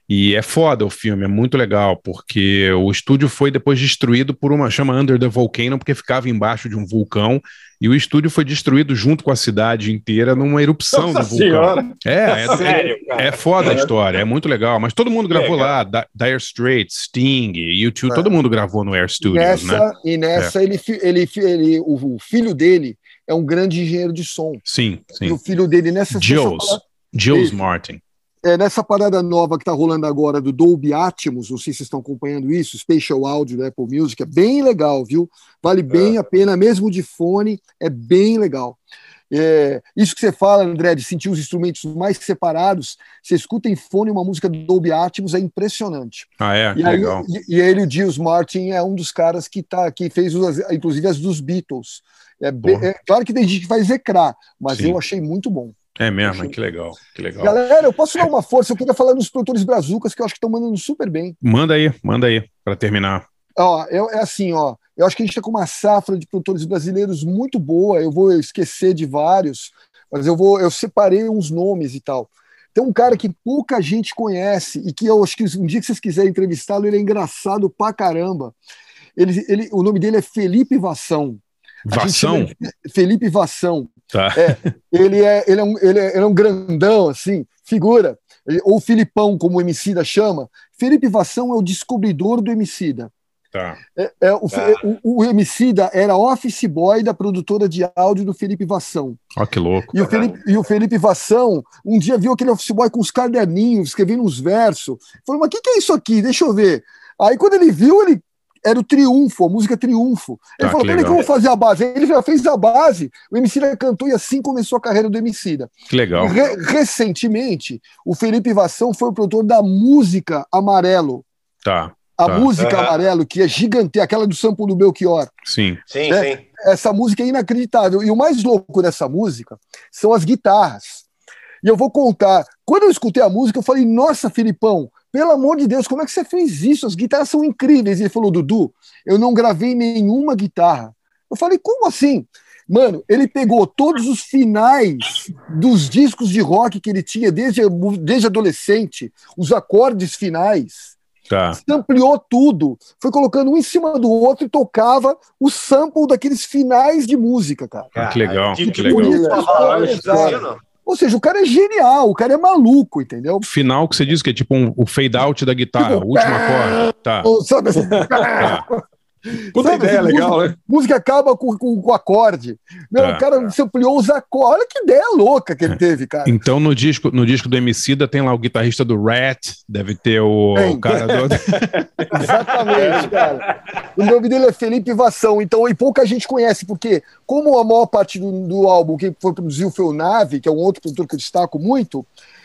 E é foda o filme, é muito legal, porque o estúdio foi depois destruído por uma chama Under the Volcano, porque ficava embaixo de um vulcão, e o estúdio foi destruído junto com a cidade inteira numa erupção Nossa do vulcão. Senhora. É, é, Sério, cara. é foda a história, é muito legal, mas todo mundo gravou É, lá, Di- Dire Straits, Sting, U2, É. todo mundo gravou no Air Studios, nessa, né? E nessa, ele, ele, ele, o, filho dele é um grande engenheiro de som. Sim, E sim. o filho dele nessa Jules, Jules. Martin. É, nessa parada nova que tá rolando agora do Dolby Atmos, não sei se vocês estão acompanhando isso, Spatial Audio da Apple Music, é bem legal, viu? Vale bem a pena, mesmo de fone, é bem legal. É, isso que você fala, André, de sentir os instrumentos mais separados, você escuta em fone uma música do Dolby Atmos, é impressionante. Ah, é? E, aí, legal. e, e ele, o Gilles Martin, é um dos caras que, tá, que fez, os, inclusive, as dos Beatles. É, é claro que tem gente que faz ecrã, mas Sim. eu achei muito bom. É mesmo, que legal, que legal. Galera, eu posso dar uma força, eu queria falar dos produtores brazucas que eu acho que estão mandando super bem. Manda aí, manda aí, pra terminar. Ó, eu- é assim, ó. Eu acho que a gente está com uma safra de produtores brasileiros muito boa. Eu vou esquecer de vários, mas eu vou, eu separei uns nomes e tal. Tem um cara que pouca gente conhece e que eu acho que um dia que vocês quiserem entrevistá-lo, ele é engraçado pra caramba. Ele, ele, o nome dele é Felipe Vassão. Vassão? Felipe Vassão. Tá. É, ele é, ele é, um, ele é, ele é um grandão, assim, figura. Ou Filipão, como o Emicida chama. Felipe Vassão é o descobridor do Emicida. Tá. É, é, o, Tá. o, o Emicida era office boy da produtora de áudio do Felipe Vassão. Ó, que louco. E o, Felipe, e o Felipe Vassão um dia viu aquele office boy com os caderninhos, escrevendo uns versos. Falou, mas o que, que é isso aqui? Deixa eu ver. Aí quando ele viu, ele era o Triunfo, a música Triunfo. Ele Tá, falou, peraí que eu vou fazer a base. Ele já fez a base, o Emicida cantou e assim começou a carreira do Emicida. Que legal. Re- recentemente, o Felipe Vassão foi o produtor da música Amarelo. Tá. A tá. música Aham. Amarelo, que é gigante, aquela do sample do Belchior. Sim. Sim, né? sim. Essa música é inacreditável. E o mais louco dessa música são as guitarras. E eu vou contar. Quando eu escutei a música, eu falei: Nossa, Filipão, pelo amor de Deus, como é que você fez isso? As guitarras são incríveis. E ele falou: Dudu, eu não gravei nenhuma guitarra. Eu falei: Como assim? Mano, ele pegou todos os finais dos discos de rock que ele tinha desde, desde adolescente, os acordes finais Tá. ampliou tudo, foi colocando um em cima do outro e tocava o sample daqueles finais de música, cara. Ah, que legal, Que, que que bonito legal. É. Ou seja, o cara é genial, o cara é maluco, entendeu? Final que você diz que é tipo um, o fade out da guitarra, o último acorde. Tá. Ou, sabe assim, Puta sabe, ideia assim, legal, música, né? música acaba com, com, com acorde. Meu, Tá. O cara se ampliou os acordes. Olha que ideia louca que ele teve, cara. Então no disco, no disco do Emicida tem lá o guitarrista do Rat, deve ter o, o cara do. Exatamente, cara. O nome dele é Felipe Vassão, então, e pouca gente conhece, porque, como a maior parte do, do álbum quem foi produziu foi o Nave, que é um outro produtor que eu destaco muito,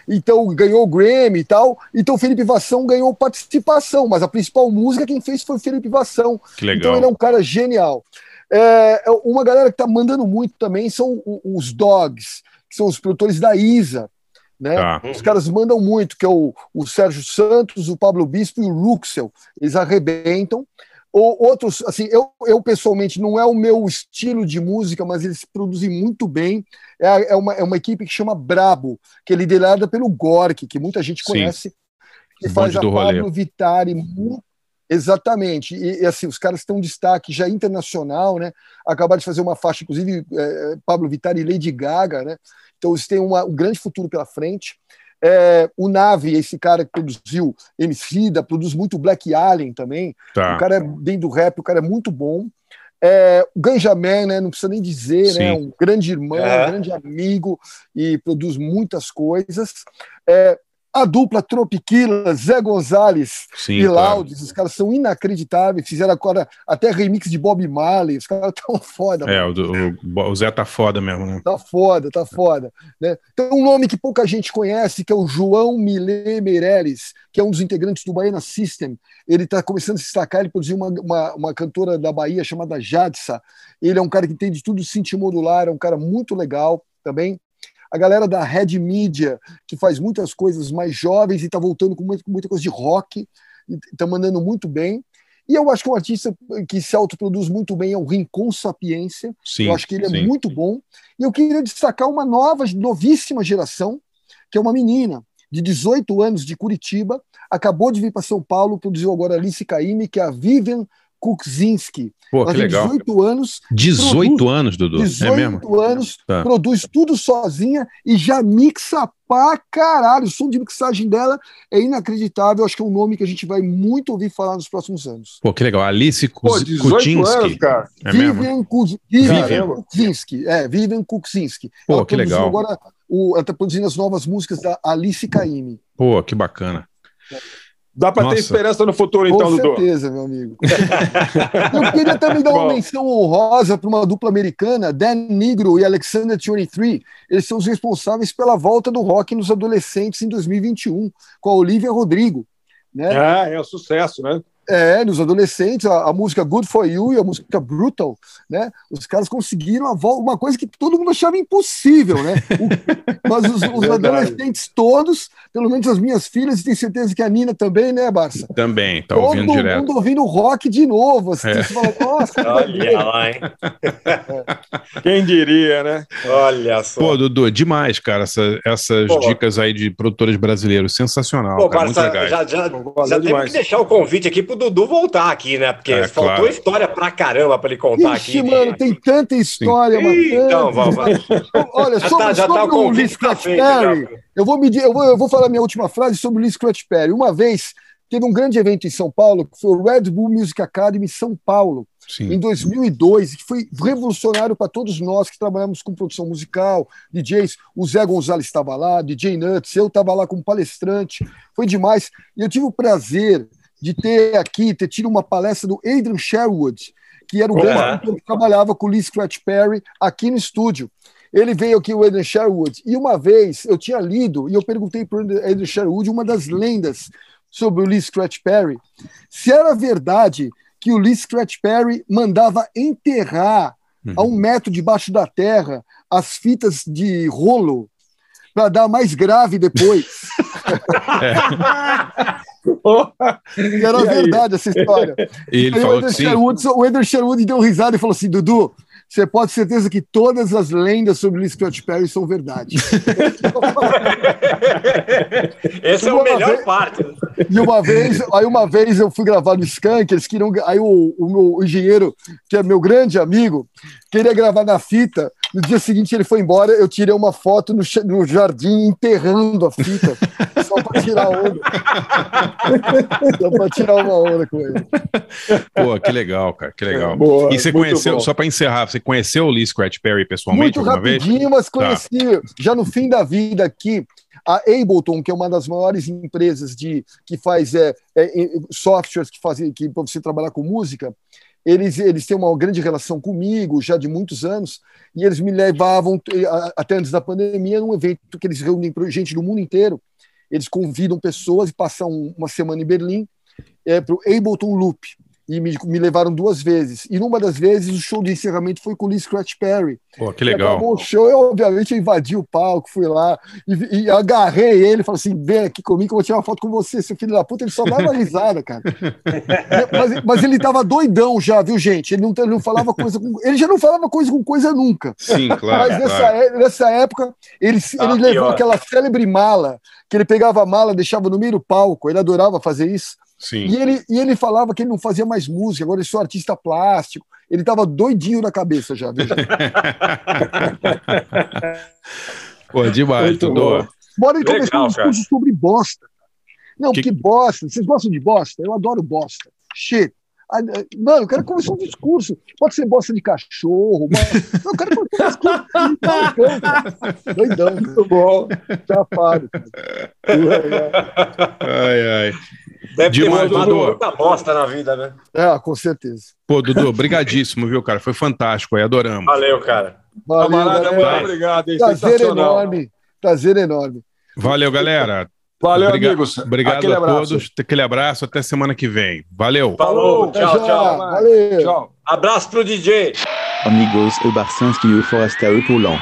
então ganhou o Grammy e tal, então o Felipe Vassão ganhou participação, mas a principal música quem fez foi o Felipe Vassão. Que legal. Então ele é um cara genial. É, uma galera que tá mandando muito também são os Dogs, que são os produtores da Isa. Né? Tá. Os caras mandam muito, que é o, o Sérgio Santos, o Pablo Bispo e o Ruxel. Eles arrebentam. Ou outros, assim, eu, eu pessoalmente não é o meu estilo de música, mas eles produzem muito bem. É, é, uma, é uma equipe que chama Brabo, que é liderada pelo Gork, que muita gente Sim. conhece, que O faz a rolê. Pablo Vitari mu- Exatamente, e, e, assim, os caras têm um destaque já internacional, né? Acabaram de fazer uma faixa, inclusive, é, Pablo Vittar e Lady Gaga, né? Então eles têm uma- um grande futuro pela frente. É, o Nave, esse cara que produziu Emicida, produz muito Black Alien também. Tá. O cara é bem do rap, o cara é muito bom. É, o Ganjamin, né? Não precisa nem dizer, Sim. né? Um grande irmão, É. um grande amigo e produz muitas coisas. É, a dupla Tropiquila, Zé Gonzalez Sim, e claro. Laudes, os caras são inacreditáveis. Fizeram agora até remix de Bob Marley. Os caras estão foda. É, o, o- o Zé tá foda mesmo, né? Tá foda, tá foda. Né? Tem um nome que pouca gente conhece, que é o João Milê Meireles, que é um dos integrantes do Baiana System. Ele está começando a se destacar, ele produziu uma, uma, uma cantora da Bahia chamada Jadsa. Ele é um cara que tem de tudo synth modular, é um cara muito legal também. A galera da Red Media, que faz muitas coisas mais jovens e está voltando com muita, muita coisa de rock, está mandando muito bem. E eu acho que um artista que se autoproduz muito bem é o Rincon Sapiência. Sim, eu acho que ele é sim. muito bom. E eu queria destacar uma nova, novíssima geração, que é uma menina de 18 anos de Curitiba, acabou de vir para São Paulo, produziu agora Alice Caymmi, que é a Vivian Kuczynski. Pô, Ela que tem legal. 18 anos. 18 produz- anos, Dudu. 18 é mesmo? anos, Tá. produz tudo sozinha e já mixa pra caralho. O som de mixagem dela é inacreditável. Acho que é um nome que a gente vai muito ouvir falar nos próximos anos. Pô, que legal. Alice Pô, Kuz- 18 Kuczynski. anos, cara. É mesmo? Vivian, Kuz, Vivian Vivian. Kuczynski. É, Vivian Kuczynski. Pô, Ela que legal. Agora, o, ela está produzindo as novas músicas da Alice Caymmi. Pô, que bacana. Dá para ter esperança no futuro, então, Com Dudu. certeza, meu amigo. Eu queria também dar uma Bom. menção honrosa para uma dupla americana, Dan Negro e Alexander 23. Eles são os responsáveis pela volta do rock nos adolescentes em 2021, com a Olivia Rodrigo. Né? Ah, é um sucesso, né? É, nos adolescentes, a, a música Good For You e a música Brutal, né? Os caras conseguiram a volta, uma coisa que todo mundo achava impossível, né? O- mas os, os adolescentes todos, pelo menos as minhas filhas, e tenho certeza que a Nina também, né, Barça? Também, tá todo ouvindo mundo direto. ouvindo rock de novo. Assim, É. Você fala, nossa, Olha lá, hein? Quem diria, né? Olha só. Pô, Dudu, demais, cara, essa- essas Pô. dicas aí de produtores brasileiros. Sensacional, Pô, cara, muito Barça, legais. já, já, já temos demais. que deixar o convite aqui pro Dudu voltar aqui, né? Porque É, faltou claro. história pra caramba pra ele contar Ixi, aqui. mano, tem tanta história, mano. Então, vamos, vamos. Olha, Já sobre, tá- já tá sobre o o Lee Scratch tá Perry, já. eu vou, medir, eu, vou, eu vou falar minha última frase sobre o Lee Scratch Perry. Uma vez teve um grande evento em São Paulo, que foi o Red Bull Music Academy São Paulo, Sim. em 2002, que foi revolucionário para todos nós que trabalhamos com produção musical, DJs. O Zé Gonzalez estava lá, DJ Nuts, eu estava lá como palestrante, foi demais. E eu tive o prazer de ter aqui, ter tido uma palestra do Adrian Sherwood, que era o Uhum. grande que trabalhava com o Lee Scratch Perry aqui no estúdio. Ele veio aqui, o Adrian Sherwood, e uma vez eu tinha lido, e eu perguntei para o Adrian Sherwood, uma das lendas sobre o Lee Scratch Perry, se era verdade que o Lee Scratch Perry mandava enterrar a um metro debaixo da terra as fitas de rolo para dar mais grave depois. E era E aí? verdade essa história. E ele Aí falou o sim. Sherwood, o Sherwood deu risada e falou assim: Dudu, você pode ter certeza que todas as lendas sobre Lee Scratch Perry são verdade. Essa é a Uma melhor vez- parte. E uma vez, aí uma vez eu fui gravar no Skank, eles queriam. Aí o, o meu engenheiro, que é meu grande amigo, queria gravar na fita. No dia seguinte ele foi embora, eu tirei uma foto no, no jardim enterrando a fita, só para tirar onda. só para tirar uma onda com ele. Pô, que legal, cara, que legal. Boa, e você muito conheceu, bom. só pra encerrar, você conheceu o Lee Scratch Perry pessoalmente Muito alguma vez? rapidinho, mas Tá. conheci já no fim da vida aqui. A Ableton, que é uma das maiores empresas de, que faz é, é, é, softwares que fazem que para você trabalhar com música, eles, eles têm uma grande relação comigo já de muitos anos e eles me levavam eh, até antes da pandemia num evento que eles reúnem gente do mundo inteiro. Eles convidam pessoas e passam uma semana em Berlim é, para o Ableton Loop e me, me levaram duas vezes. E numa das vezes o show de encerramento foi com o Lee Scratch Perry. Pô, que legal. Acabou o show, eu obviamente invadi o palco, fui lá e, e agarrei ele, falei assim: vem aqui comigo que eu vou tirar uma foto com você, seu filho da puta. Ele só dava risada, cara. mas, mas ele tava doidão já, viu, gente? Ele não, ele não falava coisa com. Ele já não falava coisa com coisa nunca. Sim, claro, Mas nessa, claro. é- nessa época, ele, Ah, ele levou pior. aquela célebre mala, que ele pegava a mala, deixava no meio do palco, ele adorava fazer isso. Sim. E ele, e ele falava que ele não fazia mais música, agora ele sou artista plástico. Ele tava doidinho na cabeça já, viu? Pô, demais, bom. Bora ele Legal, começar um discurso sobre bosta. Não, Que- porque bosta. Vocês gostam de bosta? Eu adoro bosta. Shit. Ah, Mano, eu quero começar um discurso. Pode ser bosta de cachorro. bosta- Não, eu quero começar um discurso. Doidão, cara. Doidão. Muito bom. Chapado. Ai, ai. Deve ter Demais, rolado Dudu. muita bosta na vida, né? É, com certeza. Pô, Dudu, brigadíssimo, viu, cara? Foi fantástico aí, adoramos. Valeu, cara. Valeu, Camarada, galera. muito obrigado, hein? Prazer Sensacional. enorme. Prazer enorme. Valeu, galera. Valeu, Obriga- amigos. Obrigado Aquele a abraço. todos. Aquele abraço. Até semana que vem. Valeu. Falou, tchau, já. tchau. Valeu. Tchau. Abraço pro DJ. Amigos, o Barcinski e o Foresta Epaulant.